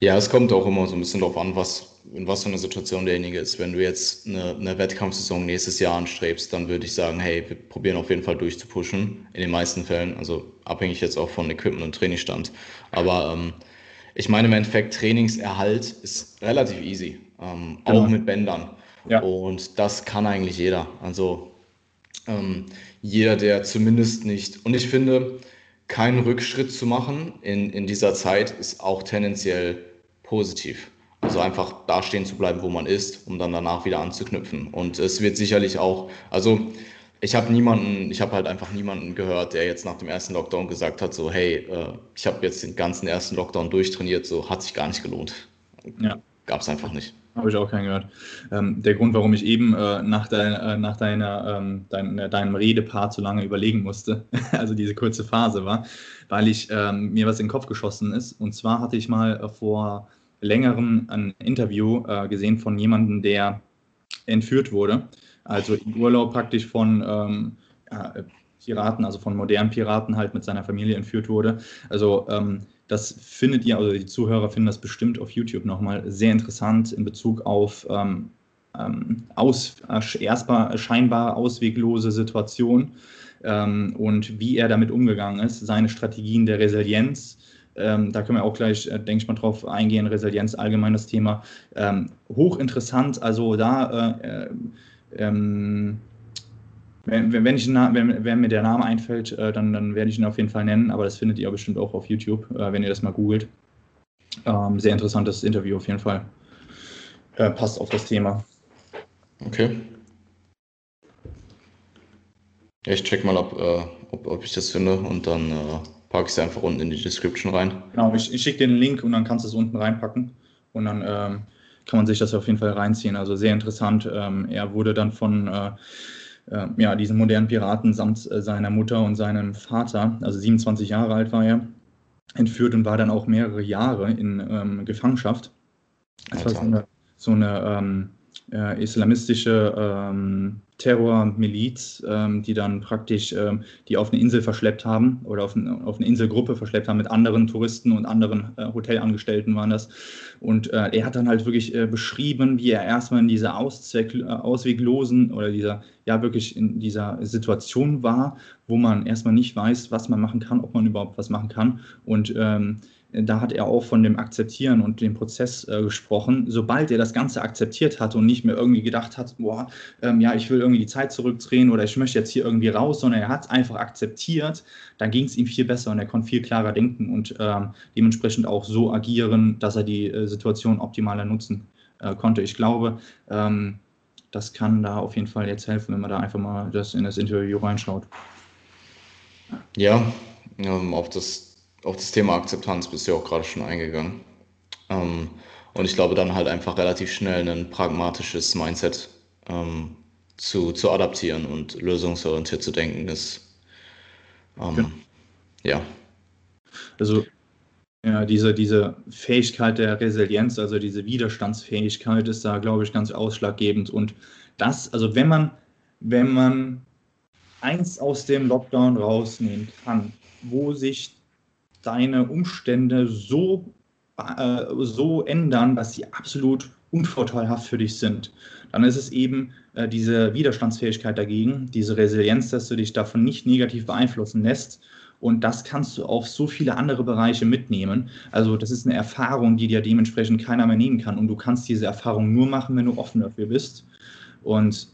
Ja, es kommt auch immer so ein bisschen darauf an, was, in was für einer Situation derjenige ist. Wenn du jetzt eine, eine Wettkampfsaison nächstes Jahr anstrebst, dann würde ich sagen, hey, wir probieren auf jeden Fall durchzupushen. In den meisten Fällen, also abhängig jetzt auch von Equipment und Trainingsstand. Aber ähm, ich meine im Endeffekt, Trainingserhalt ist relativ easy, ähm, genau. auch mit Bändern. Ja. Und das kann eigentlich jeder. Also ähm, jeder, der zumindest nicht, und ich finde, keinen Rückschritt zu machen in, in dieser Zeit ist auch tendenziell positiv. Also einfach da stehen zu bleiben, wo man ist, um dann danach wieder anzuknüpfen. Und es wird sicherlich auch, also ich habe niemanden, ich habe halt einfach niemanden gehört, der jetzt nach dem ersten Lockdown gesagt hat, so hey, äh, ich habe jetzt den ganzen ersten Lockdown durchtrainiert, so hat sich gar nicht gelohnt. Ja. Gab es einfach nicht. Habe ich auch keinen gehört. Ähm, der Grund, warum ich eben äh, nach, dein, äh, nach deiner, ähm, dein, äh, deinem Redepart so lange überlegen musste, *laughs* also diese kurze Phase war, weil ich ähm, mir was in den Kopf geschossen ist. Und zwar hatte ich mal äh, vor längerem ein Interview äh, gesehen von jemandem, der entführt wurde. Also im Urlaub praktisch von ähm, ja, Piraten, also von modernen Piraten halt mit seiner Familie entführt wurde. Also ähm, das findet ihr, also die Zuhörer finden das bestimmt auf YouTube nochmal sehr interessant in Bezug auf ähm, ähm, aus, erstmal scheinbar ausweglose Situation ähm, und wie er damit umgegangen ist, seine Strategien der Resilienz. Ähm, da können wir auch gleich, äh, denke ich mal, drauf eingehen. Resilienz, allgemeines Thema. Ähm, hochinteressant, also da äh, äh, ähm, wenn, wenn, ich, wenn, wenn, mir der Name einfällt, äh, dann, dann werde ich ihn auf jeden Fall nennen, aber das findet ihr bestimmt auch auf YouTube, äh, wenn ihr das mal googelt. Ähm, sehr interessantes Interview auf jeden Fall. Äh, passt auf das Thema. Okay. Ja, ich check mal, ob, äh, ob, ob, ich das finde und dann packe ich es einfach unten in die Description rein. Genau, ich, ich schicke dir den Link und dann kannst du es unten reinpacken und dann ähm, kann man sich das auf jeden Fall reinziehen. Also sehr interessant. Ähm, er wurde dann von äh, äh, ja, diesen modernen Piraten samt äh, seiner Mutter und seinem Vater, also 27 Jahre alt war er, entführt und war dann auch mehrere Jahre in ähm, Gefangenschaft. Das war so eine, so eine ähm, äh, islamistische ähm, Terrormiliz, ähm, die dann praktisch ähm, die auf eine Insel verschleppt haben oder auf, ein, auf, eine Inselgruppe verschleppt haben mit anderen Touristen und anderen äh, Hotelangestellten waren das. Und äh, er hat dann halt wirklich äh, beschrieben, wie er erstmal in dieser Auszweck, äh, ausweglosen oder dieser, ja wirklich in dieser Situation war, wo man erstmal nicht weiß, was man machen kann, ob man überhaupt was machen kann. Und ähm, da hat er auch von dem Akzeptieren und dem Prozess äh, gesprochen. Sobald er das Ganze akzeptiert hat und nicht mehr irgendwie gedacht hat, boah, ähm, ja, ich will irgendwie die Zeit zurückdrehen oder ich möchte jetzt hier irgendwie raus, sondern er hat es einfach akzeptiert, dann ging es ihm viel besser und er konnte viel klarer denken und ähm, dementsprechend auch so agieren, dass er die äh, Situation optimaler nutzen äh, konnte. Ich glaube, ähm, das kann da auf jeden Fall jetzt helfen, wenn man da einfach mal das in das Interview reinschaut. Ja, ähm, auf das auf das Thema Akzeptanz bist du ja auch gerade schon eingegangen. Ähm, und ich glaube, dann halt einfach relativ schnell ein pragmatisches Mindset ähm, zu, zu adaptieren und lösungsorientiert zu denken ist. Ähm, ja. ja. Also ja, diese, diese Fähigkeit der Resilienz, also diese Widerstandsfähigkeit ist da, glaube ich, ganz ausschlaggebend. Und das, also wenn man, wenn man eins aus dem Lockdown rausnehmen kann, wo sich deine Umstände so, äh, so ändern, dass sie absolut unvorteilhaft für dich sind, dann ist es eben äh, diese Widerstandsfähigkeit dagegen, diese Resilienz, dass du dich davon nicht negativ beeinflussen lässt. Und das kannst du auf so viele andere Bereiche mitnehmen. Also das ist eine Erfahrung, die dir dementsprechend keiner mehr nehmen kann. Und du kannst diese Erfahrung nur machen, wenn du offen dafür bist. Und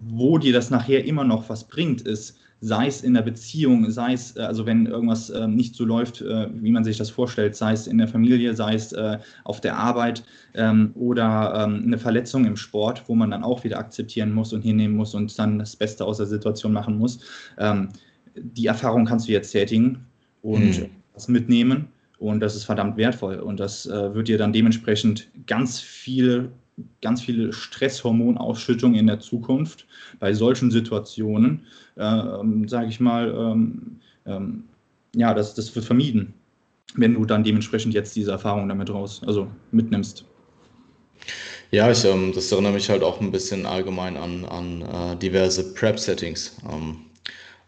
wo dir das nachher immer noch was bringt, ist, sei es in der Beziehung, sei es, äh, also wenn irgendwas äh, nicht so läuft, äh, wie man sich das vorstellt, sei es in der Familie, sei es äh, auf der Arbeit ähm, oder ähm, eine Verletzung im Sport, wo man dann auch wieder akzeptieren muss und hinnehmen muss und dann das Beste aus der Situation machen muss. Ähm, die Erfahrung kannst du jetzt tätigen und mhm. das mitnehmen und das ist verdammt wertvoll und das äh, wird dir dann dementsprechend ganz viel ganz viele Stresshormonausschüttung in der Zukunft bei solchen Situationen, ähm, sage ich mal, ähm, ähm, ja, das, das wird vermieden, wenn du dann dementsprechend jetzt diese Erfahrung damit raus, also mitnimmst. Ja, ich, ähm, das erinnert mich halt auch ein bisschen allgemein an, an äh, diverse Prep-Settings. Ähm,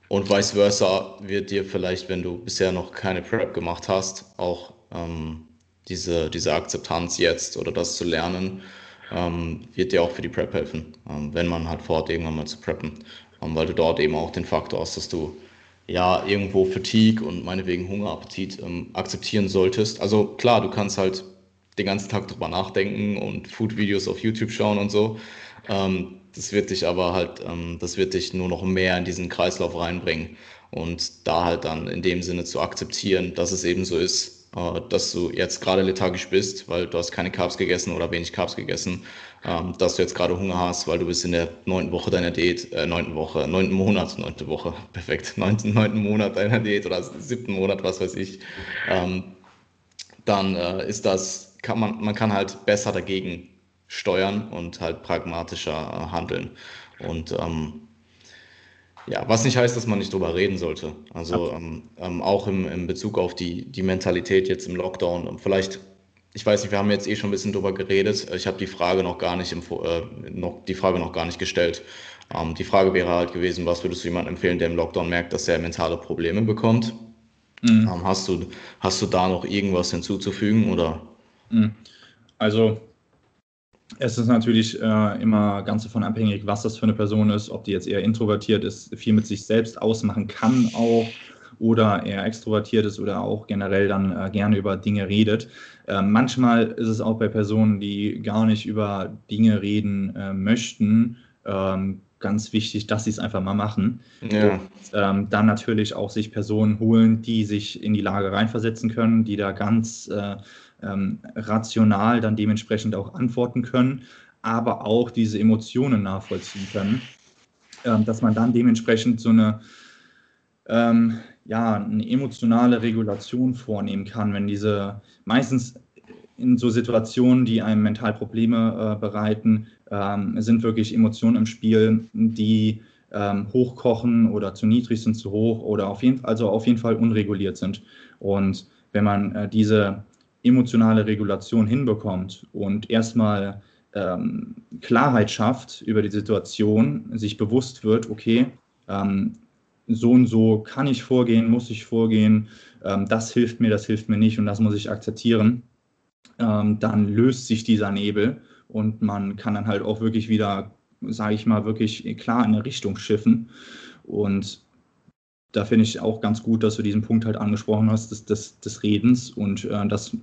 und vice versa wird dir vielleicht, wenn du bisher noch keine Prep gemacht hast, auch ähm, diese, diese Akzeptanz jetzt oder das zu lernen, ähm, wird dir auch für die Prep helfen, ähm, wenn man halt vorhat, irgendwann mal zu preppen. Ähm, weil du dort eben auch den Faktor hast, dass du ja irgendwo Fatigue und meinetwegen Hungerappetit ähm, akzeptieren solltest. Also klar, du kannst halt den ganzen Tag drüber nachdenken und Food-Videos auf YouTube schauen und so. Ähm, das wird dich aber halt, das wird dich nur noch mehr in diesen Kreislauf reinbringen und da halt dann in dem Sinne zu akzeptieren, dass es eben so ist, dass du jetzt gerade lethargisch bist, weil du hast keine Carbs gegessen oder wenig Carbs gegessen, ähm, dass du jetzt gerade Hunger hast, weil du bist in der neunten Woche deiner Diät, äh, neunten Woche, neunten Monat, neunte Woche, *laughs* perfekt, neunten, neunten Monat deiner Diät oder siebten Monat, was weiß ich, ähm, dann äh, ist das, kann man, man kann halt besser dagegen steuern und halt pragmatischer äh, handeln. Und ähm, ja, was nicht heißt, dass man nicht drüber reden sollte. Also ähm, ähm, auch im, im Bezug auf die, die Mentalität jetzt im Lockdown. Und vielleicht, ich weiß nicht, wir haben jetzt eh schon ein bisschen drüber geredet. Ich habe die Frage noch gar nicht im, äh, noch, die Frage noch gar nicht gestellt. Ähm, die Frage wäre halt gewesen, was würdest du jemandem empfehlen, der im Lockdown merkt, dass er mentale Probleme bekommt? Mhm. Ähm, hast, du, hast du da noch irgendwas hinzuzufügen oder? Mhm. Also es ist natürlich äh, immer ganz davon abhängig, was das für eine Person ist, ob die jetzt eher introvertiert ist, viel mit sich selbst ausmachen kann auch oder eher extrovertiert ist oder auch generell dann äh, gerne über Dinge redet. Äh, manchmal ist es auch bei Personen, die gar nicht über Dinge reden äh, möchten, ähm, ganz wichtig, dass sie es einfach mal machen. Ja. Und, ähm, dann natürlich auch sich Personen holen, die sich in die Lage reinversetzen können, die da ganz äh, ähm, rational dann dementsprechend auch antworten können, aber auch diese Emotionen nachvollziehen können, ähm, dass man dann dementsprechend so eine, ähm, ja, eine emotionale Regulation vornehmen kann, wenn diese meistens in so Situationen, die einem mental Probleme äh, bereiten, ähm, sind wirklich Emotionen im Spiel, die ähm, hochkochen oder zu niedrig sind, zu hoch oder auf jeden, also auf jeden Fall unreguliert sind. Und wenn man äh, diese emotionale Regulation hinbekommt und erstmal ähm, Klarheit schafft über die Situation, sich bewusst wird, okay, ähm, so und so kann ich vorgehen, muss ich vorgehen, ähm, das hilft mir, das hilft mir nicht und das muss ich akzeptieren, ähm, dann löst sich dieser Nebel und man kann dann halt auch wirklich wieder, sage ich mal, wirklich klar in eine Richtung schiffen und da finde ich auch ganz gut, dass du diesen Punkt halt angesprochen hast, des, des, des Redens. Und äh, das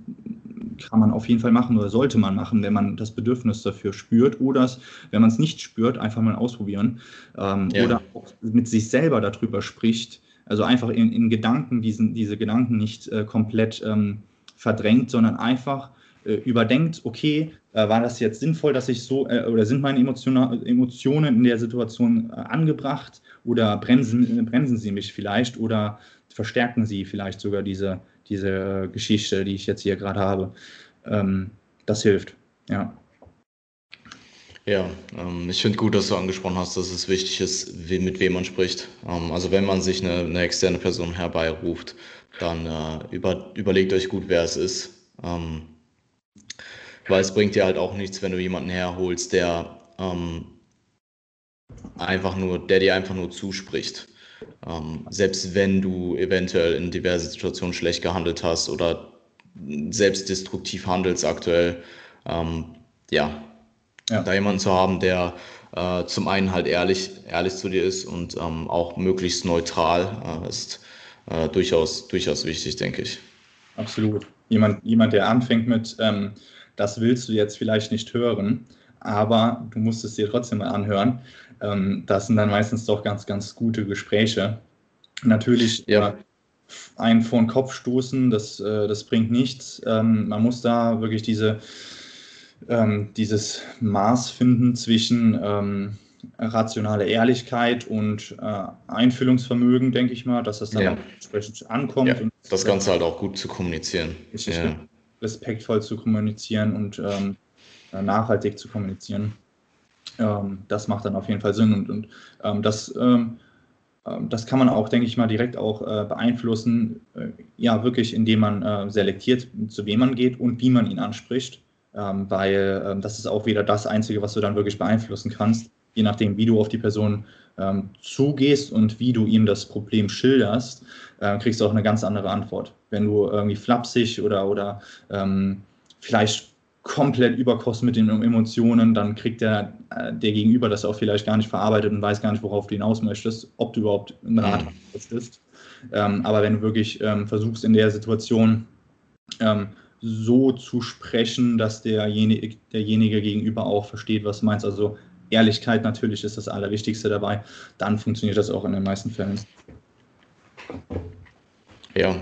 kann man auf jeden Fall machen oder sollte man machen, wenn man das Bedürfnis dafür spürt. Oder wenn man es nicht spürt, einfach mal ausprobieren. Ähm, ja. Oder auch mit sich selber darüber spricht. Also einfach in, in Gedanken diesen, diese Gedanken nicht äh, komplett ähm, verdrängt, sondern einfach äh, überdenkt, okay, war das jetzt sinnvoll, dass ich so, äh, oder sind meine Emotionen, Emotionen in der Situation äh, angebracht? Oder bremsen, bremsen sie mich vielleicht oder verstärken sie vielleicht sogar diese, diese äh, Geschichte, die ich jetzt hier gerade habe. Ähm, das hilft, ja. Ja, ähm, ich finde gut, dass du angesprochen hast, dass es wichtig ist, mit wem man spricht. Ähm, also wenn man sich eine, eine, externe Person herbeiruft, dann äh, über, überlegt euch gut, wer es ist. Weil es bringt dir halt auch nichts, wenn du jemanden herholst, der ähm, einfach nur, der dir einfach nur zuspricht. Ähm, selbst wenn du eventuell in diverse Situationen schlecht gehandelt hast oder selbst destruktiv handelst aktuell, ähm, ja, ja, da jemanden zu haben, der äh, zum einen halt ehrlich, ehrlich zu dir ist und ähm, auch möglichst neutral äh, ist äh, durchaus, durchaus wichtig, denke ich. Absolut. Jemand, jemand der anfängt mit, ähm, das willst du jetzt vielleicht nicht hören, aber du musst es dir trotzdem mal anhören. Ähm, das sind dann meistens doch ganz, ganz gute Gespräche. Natürlich ja. Äh, einen vor den Kopf stoßen, das, äh, das bringt nichts. Ähm, man muss da wirklich diese, ähm, dieses Maß finden zwischen ähm, rationale Ehrlichkeit und äh, Einfühlungsvermögen, denke ich mal, dass das dann ja. entsprechend ankommt. Ja, und das Ganze halt auch gut zu kommunizieren. Ja. Respektvoll zu kommunizieren und ähm, nachhaltig zu kommunizieren. Ähm, das macht dann auf jeden Fall Sinn und, und ähm, das, ähm, ähm, das kann man auch, denke ich mal, direkt auch äh, beeinflussen, äh, ja, wirklich, indem man äh, selektiert, zu wem man geht und wie man ihn anspricht, ähm, weil das ist auch wieder das Einzige, was du dann wirklich beeinflussen kannst, je nachdem, wie du auf die Person zugehst und wie du ihm das Problem schilderst, äh, kriegst du auch eine ganz andere Antwort. Wenn du irgendwie flapsig oder, oder vielleicht komplett überkosten mit den Emotionen, dann kriegt der, äh, der Gegenüber das auch vielleicht gar nicht verarbeitet und weiß gar nicht, worauf du hinaus möchtest, ob du überhaupt ein Rat mhm. bist. Ähm, aber wenn du wirklich ähm, versuchst, in der Situation ähm, so zu sprechen, dass derjenige, derjenige gegenüber auch versteht, was du meinst, also Ehrlichkeit natürlich ist das Allerwichtigste dabei, dann funktioniert das auch in den meisten Fällen. Ja,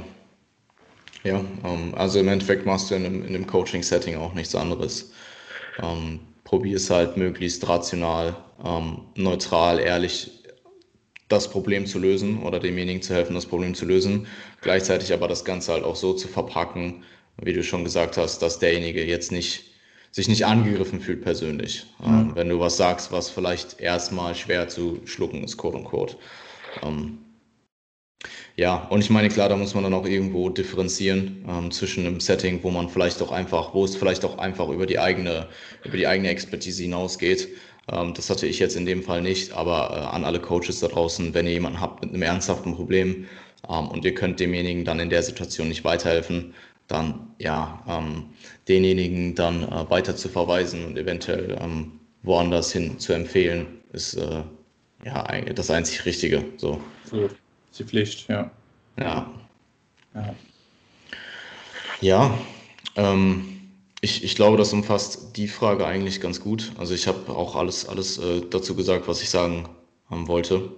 ja, ähm, also im Endeffekt machst du in einem, in einem Coaching-Setting auch nichts anderes. Ähm, probier es halt möglichst rational, ähm, neutral, ehrlich das Problem zu lösen oder demjenigen zu helfen, das Problem zu lösen. Gleichzeitig aber das Ganze halt auch so zu verpacken, wie du schon gesagt hast, dass derjenige jetzt nicht sich nicht angegriffen fühlt persönlich. Mhm. wenn du was sagst, was vielleicht erstmal schwer zu schlucken ist, quote unquote. Ähm, ja, und ich meine, klar, da muss man dann auch irgendwo differenzieren ähm, zwischen einem Setting, wo man vielleicht auch einfach, wo es vielleicht auch einfach über die eigene, über die eigene Expertise hinausgeht. Ähm, das hatte ich jetzt in dem Fall nicht, aber äh, an alle Coaches da draußen, wenn ihr jemanden habt mit einem ernsthaften Problem ähm, und ihr könnt demjenigen dann in der Situation nicht weiterhelfen, dann ja, ähm, denjenigen dann äh, weiter zu verweisen und eventuell ähm, woanders hin zu empfehlen, ist äh, ja das einzig Richtige. So. so die Pflicht, ja. Ja. Ja, ja ähm, ich, ich glaube, das umfasst die Frage eigentlich ganz gut. Also ich habe auch alles, alles äh, dazu gesagt, was ich sagen ähm, wollte.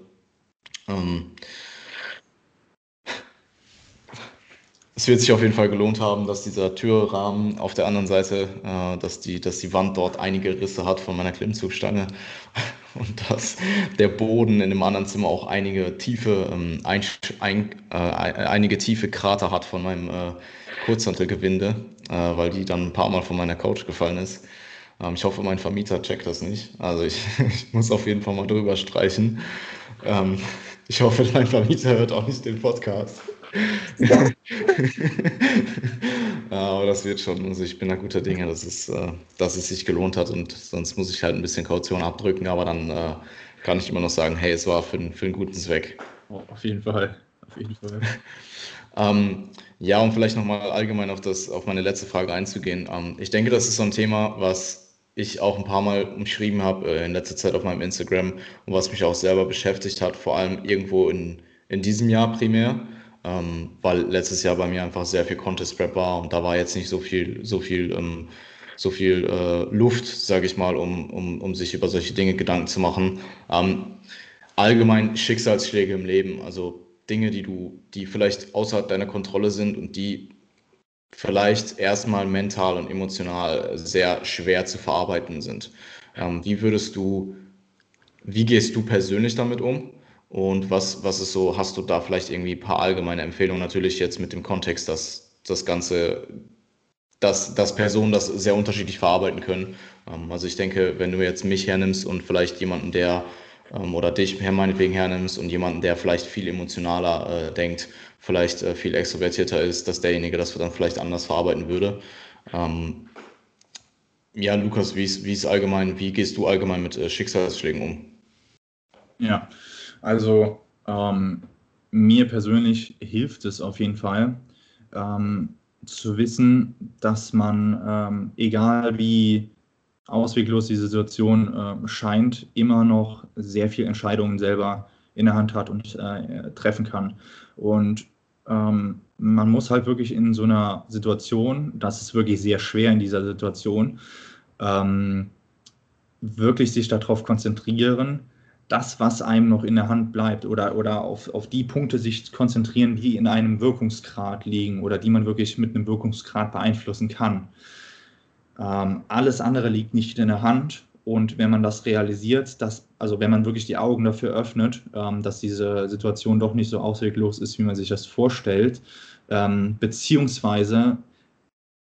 Ähm, es wird sich auf jeden Fall gelohnt haben, dass dieser Türrahmen auf der anderen Seite, äh, dass, die, dass die Wand dort einige Risse hat von meiner Klimmzugstange *laughs* und dass der Boden in dem anderen Zimmer auch einige tiefe, ähm, ein, ein, äh, einige tiefe Krater hat von meinem äh, Kurzhantelgewinde, äh, weil die dann ein paar Mal von meiner Couch gefallen ist. Ähm, ich hoffe, mein Vermieter checkt das nicht. Also ich, *laughs* ich muss auf jeden Fall mal drüber streichen. Ähm, ich hoffe, *laughs* mein Vermieter hört auch nicht den Podcast. Ja. *laughs* aber das wird schon. Also ich bin da guter Dinge, dass es, äh, dass es sich gelohnt hat und sonst muss ich halt ein bisschen Kaution abdrücken, aber dann äh, kann ich immer noch sagen, hey, es war für, für einen guten Zweck. Oh, auf jeden Fall. Auf jeden Fall. *laughs* ähm, ja, um vielleicht nochmal allgemein auf, das, auf meine letzte Frage einzugehen. Ähm, ich denke, das ist so ein Thema, was ich auch ein paar Mal umschrieben habe äh, in letzter Zeit auf meinem Instagram und was mich auch selber beschäftigt hat, vor allem irgendwo in, in diesem Jahr primär ähm, weil letztes Jahr bei mir einfach sehr viel Contest Prep war und da war jetzt nicht so viel, so viel, ähm, so viel äh, Luft, sage ich mal, um, um, um sich über solche Dinge Gedanken zu machen. Ähm, allgemein Schicksalsschläge im Leben, also Dinge, die du, die vielleicht außerhalb deiner Kontrolle sind und die vielleicht erstmal mental und emotional sehr schwer zu verarbeiten sind. Ähm, wie würdest du, wie gehst du persönlich damit um? Und was, was ist so, hast du da vielleicht irgendwie ein paar allgemeine Empfehlungen? Natürlich jetzt mit dem Kontext, dass das Ganze, dass, dass Personen das sehr unterschiedlich verarbeiten können. Ähm, also ich denke, wenn du jetzt mich hernimmst und vielleicht jemanden, der ähm, oder dich meinetwegen hernimmst und jemanden, der vielleicht viel emotionaler äh, denkt, vielleicht äh, viel extrovertierter ist, dass derjenige das dann vielleicht anders verarbeiten würde. Ähm, ja, Lukas, wie ist, wie ist allgemein, wie gehst du allgemein mit äh, Schicksalsschlägen um? Ja, also ähm, mir persönlich hilft es auf jeden Fall, ähm, zu wissen, dass man, ähm, egal wie ausweglos die Situation äh, scheint, immer noch sehr viele Entscheidungen selber in der Hand hat und äh, treffen kann. Und ähm, man muss halt wirklich in so einer Situation, das ist wirklich sehr schwer in dieser Situation, ähm, wirklich sich darauf konzentrieren, das, was einem noch in der Hand bleibt oder, oder auf, auf die Punkte sich konzentrieren, die in einem Wirkungsgrad liegen oder die man wirklich mit einem Wirkungsgrad beeinflussen kann. Ähm, alles andere liegt nicht in der Hand. Und wenn man das realisiert, dass, also wenn man wirklich die Augen dafür öffnet, ähm, dass diese Situation doch nicht so ausweglos ist, wie man sich das vorstellt, ähm, beziehungsweise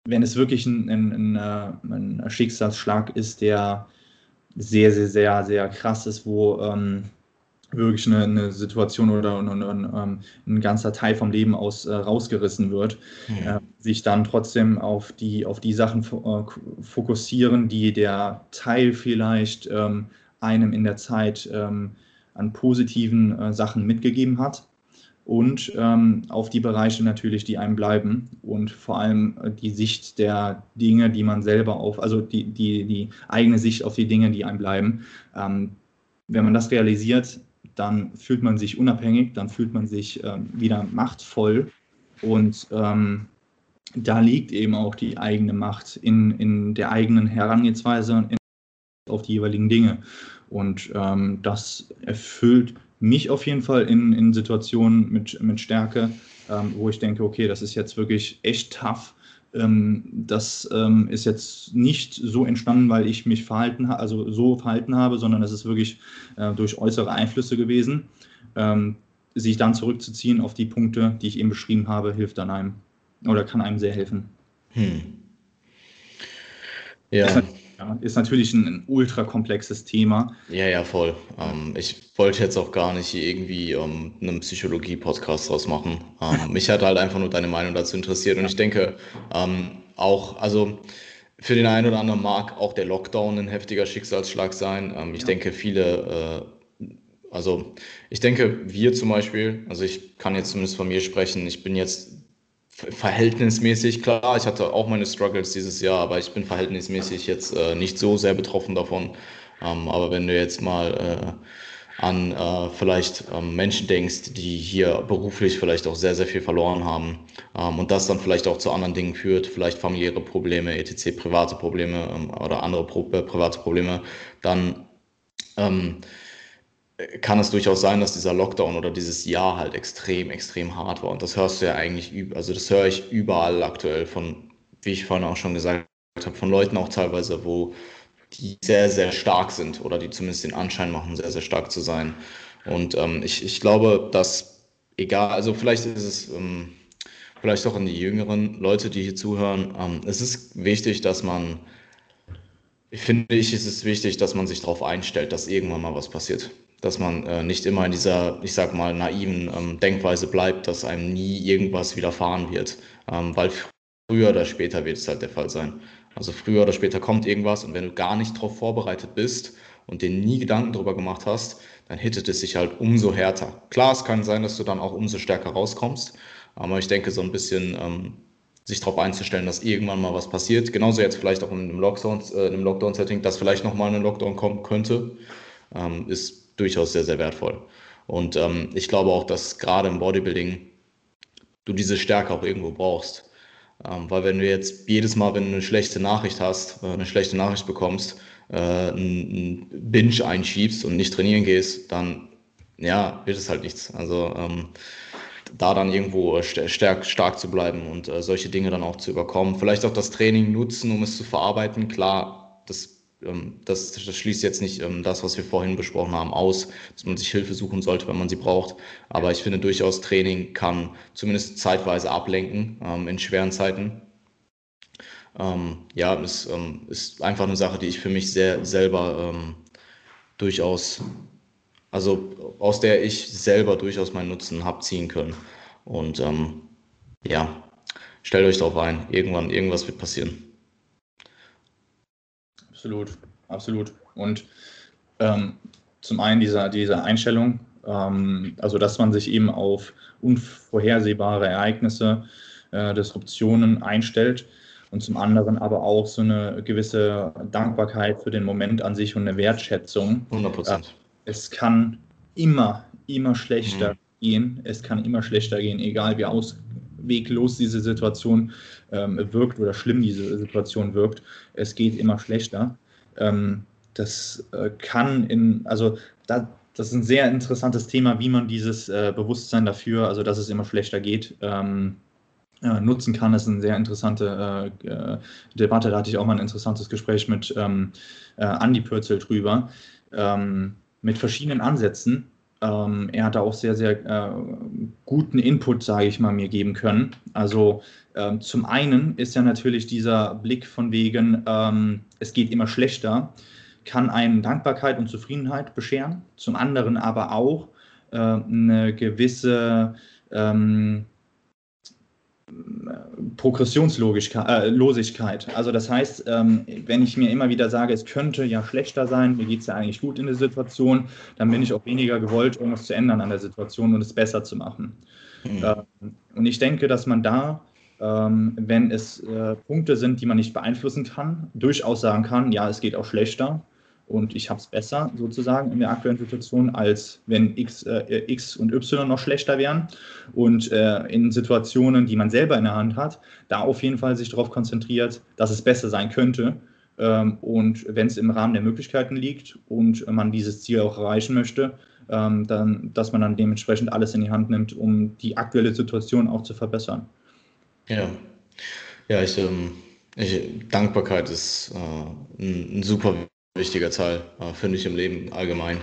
wenn es wirklich ein, ein, ein, ein Schicksalsschlag ist, der sehr, sehr, sehr, sehr krass ist, wo ähm, wirklich eine, eine, Situation oder ein, ein, ähm, ein, ganzer Teil vom Leben aus äh, rausgerissen wird, mhm. äh, sich dann trotzdem auf die, auf die Sachen äh, fokussieren, die der Teil vielleicht ähm, einem in der Zeit ähm, an positiven äh, Sachen mitgegeben hat und ähm, auf die Bereiche natürlich, die einem bleiben und vor allem äh, die Sicht der Dinge, die man selber auf, also die, die, die eigene Sicht auf die Dinge, die einem bleiben. Ähm, wenn man das realisiert, dann fühlt man sich unabhängig, dann fühlt man sich ähm, wieder machtvoll und ähm, da liegt eben auch die eigene Macht in, in der eigenen Herangehensweise und auf die jeweiligen Dinge. Und ähm, das erfüllt mich auf jeden Fall in, in Situationen mit, mit Stärke, ähm, wo ich denke, okay, das ist jetzt wirklich echt tough. Ähm, das ähm, ist jetzt nicht so entstanden, weil ich mich verhalten habe, also so verhalten habe, sondern es ist wirklich äh, durch äußere Einflüsse gewesen. Ähm, sich dann zurückzuziehen auf die Punkte, die ich eben beschrieben habe, hilft dann einem oder kann einem sehr helfen. Hm. Ja. Ja, ist natürlich ein, ein ultra komplexes Thema. Ja, ja, voll. Ähm, ich wollte jetzt auch gar nicht irgendwie ähm, einen Psychologie-Podcast draus machen. Ähm, *laughs* mich hat halt einfach nur deine Meinung dazu interessiert. Und ich denke ähm, auch, also für den einen oder anderen mag auch der Lockdown ein heftiger Schicksalsschlag sein. Ähm, ich ja. denke, viele, äh, also ich denke, wir zum Beispiel, also ich kann jetzt zumindest von mir sprechen, ich bin jetzt verhältnismäßig, klar, ich hatte auch meine Struggles dieses Jahr, aber ich bin verhältnismäßig jetzt äh, nicht so sehr betroffen davon. Ähm, aber wenn du jetzt mal äh, an äh, vielleicht ähm, Menschen denkst, die hier beruflich vielleicht auch sehr, sehr viel verloren haben ähm, und das dann vielleicht auch zu anderen Dingen führt, vielleicht familiäre Probleme, etc., private Probleme ähm, oder andere Pro äh, private Probleme, dann ähm, kann es durchaus sein, dass dieser Lockdown oder dieses Jahr halt extrem, extrem hart war. Und das hörst du ja eigentlich, also das höre ich überall aktuell von, wie ich vorhin auch schon gesagt habe, von Leuten auch teilweise, wo die sehr, sehr stark sind oder die zumindest den Anschein machen, sehr, sehr stark zu sein. Und ähm, ich, ich glaube, dass egal, also vielleicht ist es, ähm, vielleicht auch an die jüngeren Leute, die hier zuhören, ähm, es ist wichtig, dass man, finde ich, ist es wichtig, dass man sich darauf einstellt, dass irgendwann mal was passiert dass man äh, nicht immer in dieser, ich sag mal, naiven ähm, Denkweise bleibt, dass einem nie irgendwas widerfahren wird. Ähm, weil früher oder später wird es halt der Fall sein. Also früher oder später kommt irgendwas und wenn du gar nicht darauf vorbereitet bist und dir nie Gedanken darüber gemacht hast, dann hittet es sich halt umso härter. Klar, es kann sein, dass du dann auch umso stärker rauskommst, aber ich denke, so ein bisschen ähm, sich darauf einzustellen, dass irgendwann mal was passiert. Genauso jetzt vielleicht auch in einem Lockdown-Setting, äh, Lockdown dass vielleicht nochmal ein Lockdown kommen könnte, ähm, ist durchaus sehr, sehr wertvoll. Und ähm, ich glaube auch, dass gerade im Bodybuilding du diese Stärke auch irgendwo brauchst. Ähm, weil wenn du jetzt jedes Mal, wenn du eine schlechte Nachricht hast, äh, eine schlechte Nachricht bekommst, äh, einen Binge einschiebst und nicht trainieren gehst, dann ja, wird es halt nichts. Also ähm, da dann irgendwo stark, stark zu bleiben und äh, solche Dinge dann auch zu überkommen. Vielleicht auch das Training nutzen, um es zu verarbeiten. Klar, das das, das, schließt jetzt nicht ähm, das, was wir vorhin besprochen haben, aus, dass man sich Hilfe suchen sollte, wenn man sie braucht. Aber ich finde durchaus, Training kann zumindest zeitweise ablenken ähm, in schweren Zeiten. ja, es ist einfach eine Sache, die ich für mich sehr selber durchaus, also aus der ich selber durchaus meinen Nutzen habe ziehen können. Und ja, stellt euch darauf ein, irgendwann, irgendwas wird passieren. Absolut, absolut. Und ähm, zum einen diese, diese Einstellung, ähm, also dass man sich eben auf unvorhersehbare Ereignisse, äh, Disruptionen einstellt und zum anderen aber auch so eine gewisse Dankbarkeit für den Moment an sich und eine Wertschätzung. 100 Prozent. Äh, es kann immer, immer schlechter mhm. gehen. Es kann immer schlechter gehen, egal wie ausweglos diese Situation ähm, wirkt oder schlimm diese Situation wirkt. Es geht immer schlechter. Ähm, das äh, kann in, also da, das ist ein sehr interessantes Thema, wie man dieses äh, Bewusstsein dafür, also dass es immer schlechter geht, ähm, äh, nutzen kann. Das ist eine sehr interessante äh, äh, Debatte. Da hatte ich auch mal ein interessantes Gespräch mit ähm, äh, Andi Pürzel drüber, ähm, mit verschiedenen Ansätzen. Ähm, er hat da auch sehr, sehr äh, guten Input, sage ich mal, mir geben können. Also ähm, zum einen ist ja natürlich dieser Blick von wegen, ähm, es geht immer schlechter kann einem Dankbarkeit und Zufriedenheit bescheren, zum anderen aber auch äh, eine gewisse ähm, Progressionslosigkeit. Äh, also das heißt, ähm, wenn ich mir immer wieder sage, es könnte ja schlechter sein, mir geht es ja eigentlich gut in der Situation, dann bin ich auch weniger gewollt, irgendwas zu ändern an der Situation und es besser zu machen. Mhm. Ähm, und ich denke, dass man da ähm, wenn es äh, Punkte sind, die man nicht beeinflussen kann, durchaus sagen kann, ja, es geht auch schlechter und ich habe es besser sozusagen in der aktuellen Situation, als wenn X, äh, X und Y noch schlechter wären. Und äh, in Situationen, die man selber in der Hand hat, da auf jeden Fall sich darauf konzentriert, dass es besser sein könnte. Ähm, und wenn es im Rahmen der Möglichkeiten liegt und man dieses Ziel auch erreichen möchte, ähm, dann, dass man dann dementsprechend alles in die Hand nimmt, um die aktuelle Situation auch zu verbessern. Ja, ja ich, ähm, ich Dankbarkeit ist äh, ein, ein super wichtiger Teil, äh, finde ich, im Leben allgemein.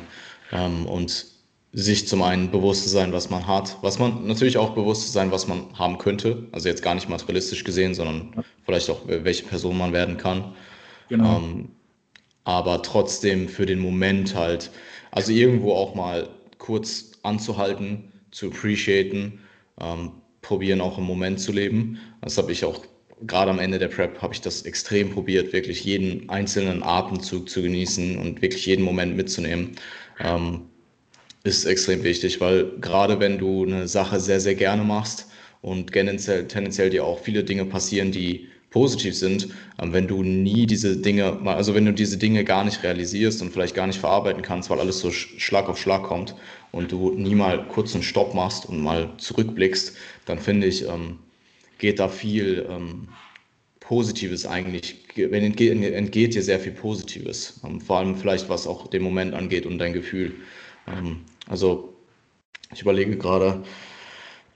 Ähm, und sich zum einen bewusst zu sein, was man hat, was man natürlich auch bewusst zu sein, was man haben könnte. Also jetzt gar nicht materialistisch gesehen, sondern vielleicht auch, welche Person man werden kann. Genau. Ähm, aber trotzdem für den Moment halt, also irgendwo auch mal kurz anzuhalten, zu appreciaten, ähm, probieren auch im Moment zu leben. Das habe ich auch gerade am Ende der Prep habe ich das extrem probiert, wirklich jeden einzelnen Atemzug zu genießen und wirklich jeden Moment mitzunehmen. Ähm, ist extrem wichtig, weil gerade wenn du eine Sache sehr, sehr gerne machst und tendenziell, tendenziell dir auch viele Dinge passieren, die positiv sind, ähm, wenn du nie diese Dinge, also wenn du diese Dinge gar nicht realisierst und vielleicht gar nicht verarbeiten kannst, weil alles so Schlag auf Schlag kommt und du nie mal kurz einen Stopp machst und mal zurückblickst, dann finde ich, ähm, geht da viel ähm, Positives eigentlich, entgeht, entgeht dir sehr viel Positives. Ähm, vor allem vielleicht, was auch den Moment angeht und dein Gefühl. Ähm, also ich überlege gerade,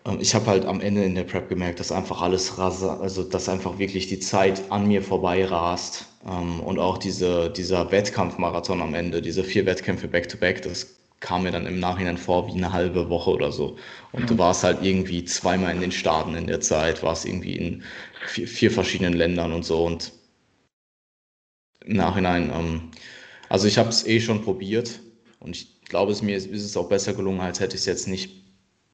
ähm, ich habe halt am Ende in der Prep gemerkt, dass einfach alles rasa, also dass einfach wirklich die Zeit an mir vorbei rast. Ähm, und auch diese, dieser Wettkampfmarathon am Ende, diese vier Wettkämpfe back-to-back, -back, das kam mir dann im Nachhinein vor wie eine halbe Woche oder so. Und mhm. du warst halt irgendwie zweimal in den Staaten in der Zeit, warst irgendwie in vier, vier verschiedenen Ländern und so. Und im Nachhinein, ähm, also ich habe es eh schon probiert und ich glaube, es mir ist, ist es auch besser gelungen, als hätte ich es jetzt nicht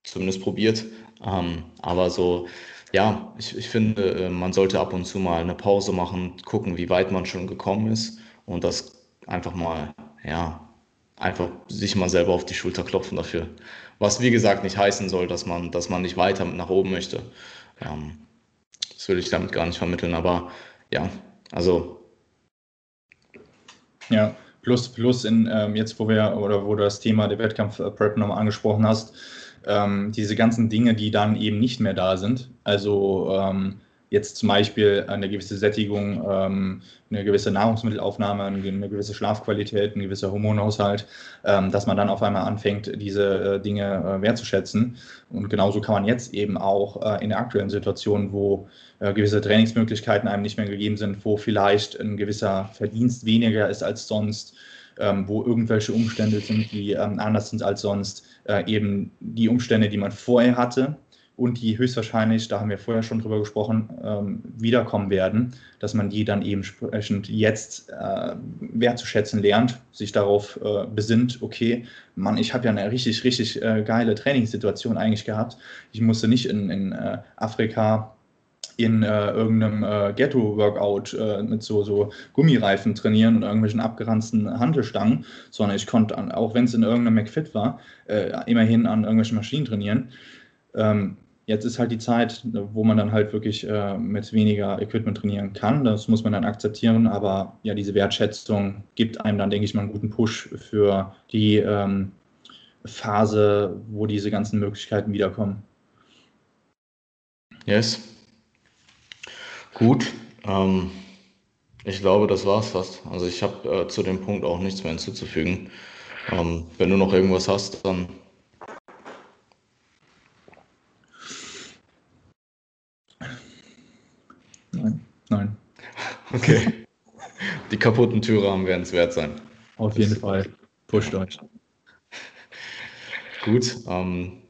zumindest probiert. Ähm, aber so, ja, ich, ich finde, äh, man sollte ab und zu mal eine Pause machen, gucken, wie weit man schon gekommen ist und das einfach mal, ja, einfach sich mal selber auf die Schulter klopfen dafür. Was wie gesagt nicht heißen soll, dass man, dass man nicht weiter nach oben möchte. Ähm, das will ich damit gar nicht vermitteln, aber ja, also. Ja, plus, plus in ähm, jetzt, wo wir oder wo du das Thema der Wettkampf-Prep nochmal angesprochen hast, ähm, diese ganzen Dinge, die dann eben nicht mehr da sind. Also ähm, jetzt zum Beispiel eine gewisse Sättigung, ähm, eine gewisse Nahrungsmittelaufnahme, eine gewisse Schlafqualität, ein gewisser Hormonhaushalt, ähm, dass man dann auf einmal anfängt, diese äh, Dinge äh, wertzuschätzen. Und genauso kann man jetzt eben auch äh, in der aktuellen Situation, wo gewisse Trainingsmöglichkeiten einem nicht mehr gegeben sind, wo vielleicht ein gewisser Verdienst weniger ist als sonst, ähm, wo irgendwelche Umstände sind, die anders sind als sonst, eben die Umstände, die man vorher hatte, und die höchstwahrscheinlich, da haben wir vorher schon drüber gesprochen, ähm, wiederkommen werden, dass man die dann eben entsprechend jetzt äh, wertzuschätzen lernt, sich darauf äh, besinnt, okay, Mann, ich habe ja eine richtig, richtig äh, geile Trainingssituation eigentlich gehabt. Ich musste nicht in, in äh, Afrika in äh, irgendeinem äh, Ghetto-Workout mit so, so Gummireifen trainieren und irgendwelchen abgeranzten Handelstangen, sondern ich konnte, an, auch wenn es in irgendeinem McFit war, immerhin an irgendwelchen Maschinen trainieren. Ähm, jetzt ist halt die Zeit, wo man dann halt wirklich äh, mit weniger Equipment trainieren kann. Das muss man dann akzeptieren, aber ja, diese Wertschätzung gibt einem dann, denke ich mal, einen guten Push für die ähm, Phase, wo diese ganzen Möglichkeiten wiederkommen. Yes. Gut. Ähm, ich glaube, das war's fast. Also ich habe äh, zu dem Punkt auch nichts mehr hinzuzufügen. Ähm, wenn du noch irgendwas hast, dann. Okay. Die kaputten Türrahmen werden es wert sein. Auf jeden Fall. Pusht euch. Gut. Ähm,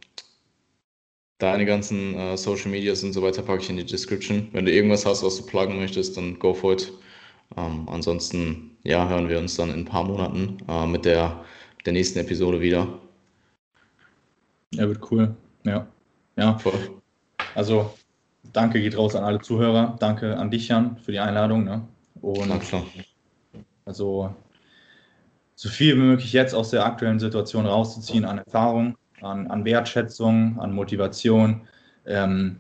deine ganzen äh, Social Medias und so weiter packe ich in die Description. Wenn du irgendwas hast, was du pluggen möchtest, dann go for it. Ähm, ansonsten, ja, hören wir uns dann in ein paar Monaten äh, mit der, der nächsten Episode wieder. Ja, wird cool. Ja. Ja. Voll. Also, danke geht raus an alle Zuhörer. Danke an dich, Jan, für die Einladung. Ne? Und klar, klar. Also, so viel wie möglich jetzt aus der aktuellen Situation rauszuziehen an Erfahrung, an, an Wertschätzung, an Motivation. Ähm,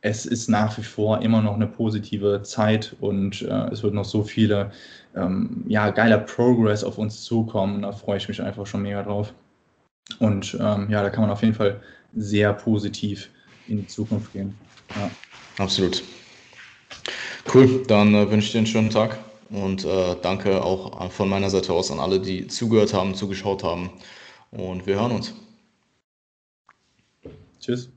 es ist nach wie vor immer noch eine positive Zeit und äh, es wird noch so viele ähm, ja, geiler Progress auf uns zukommen. Da freue ich mich einfach schon mega drauf. Und ähm, ja, da kann man auf jeden Fall sehr positiv in die Zukunft gehen. Ja. Absolut. Cool, dann äh, wünsche ich dir einen schönen Tag und äh, danke auch von meiner Seite aus an alle, die zugehört haben, zugeschaut haben. Und wir hören uns. Tschüss.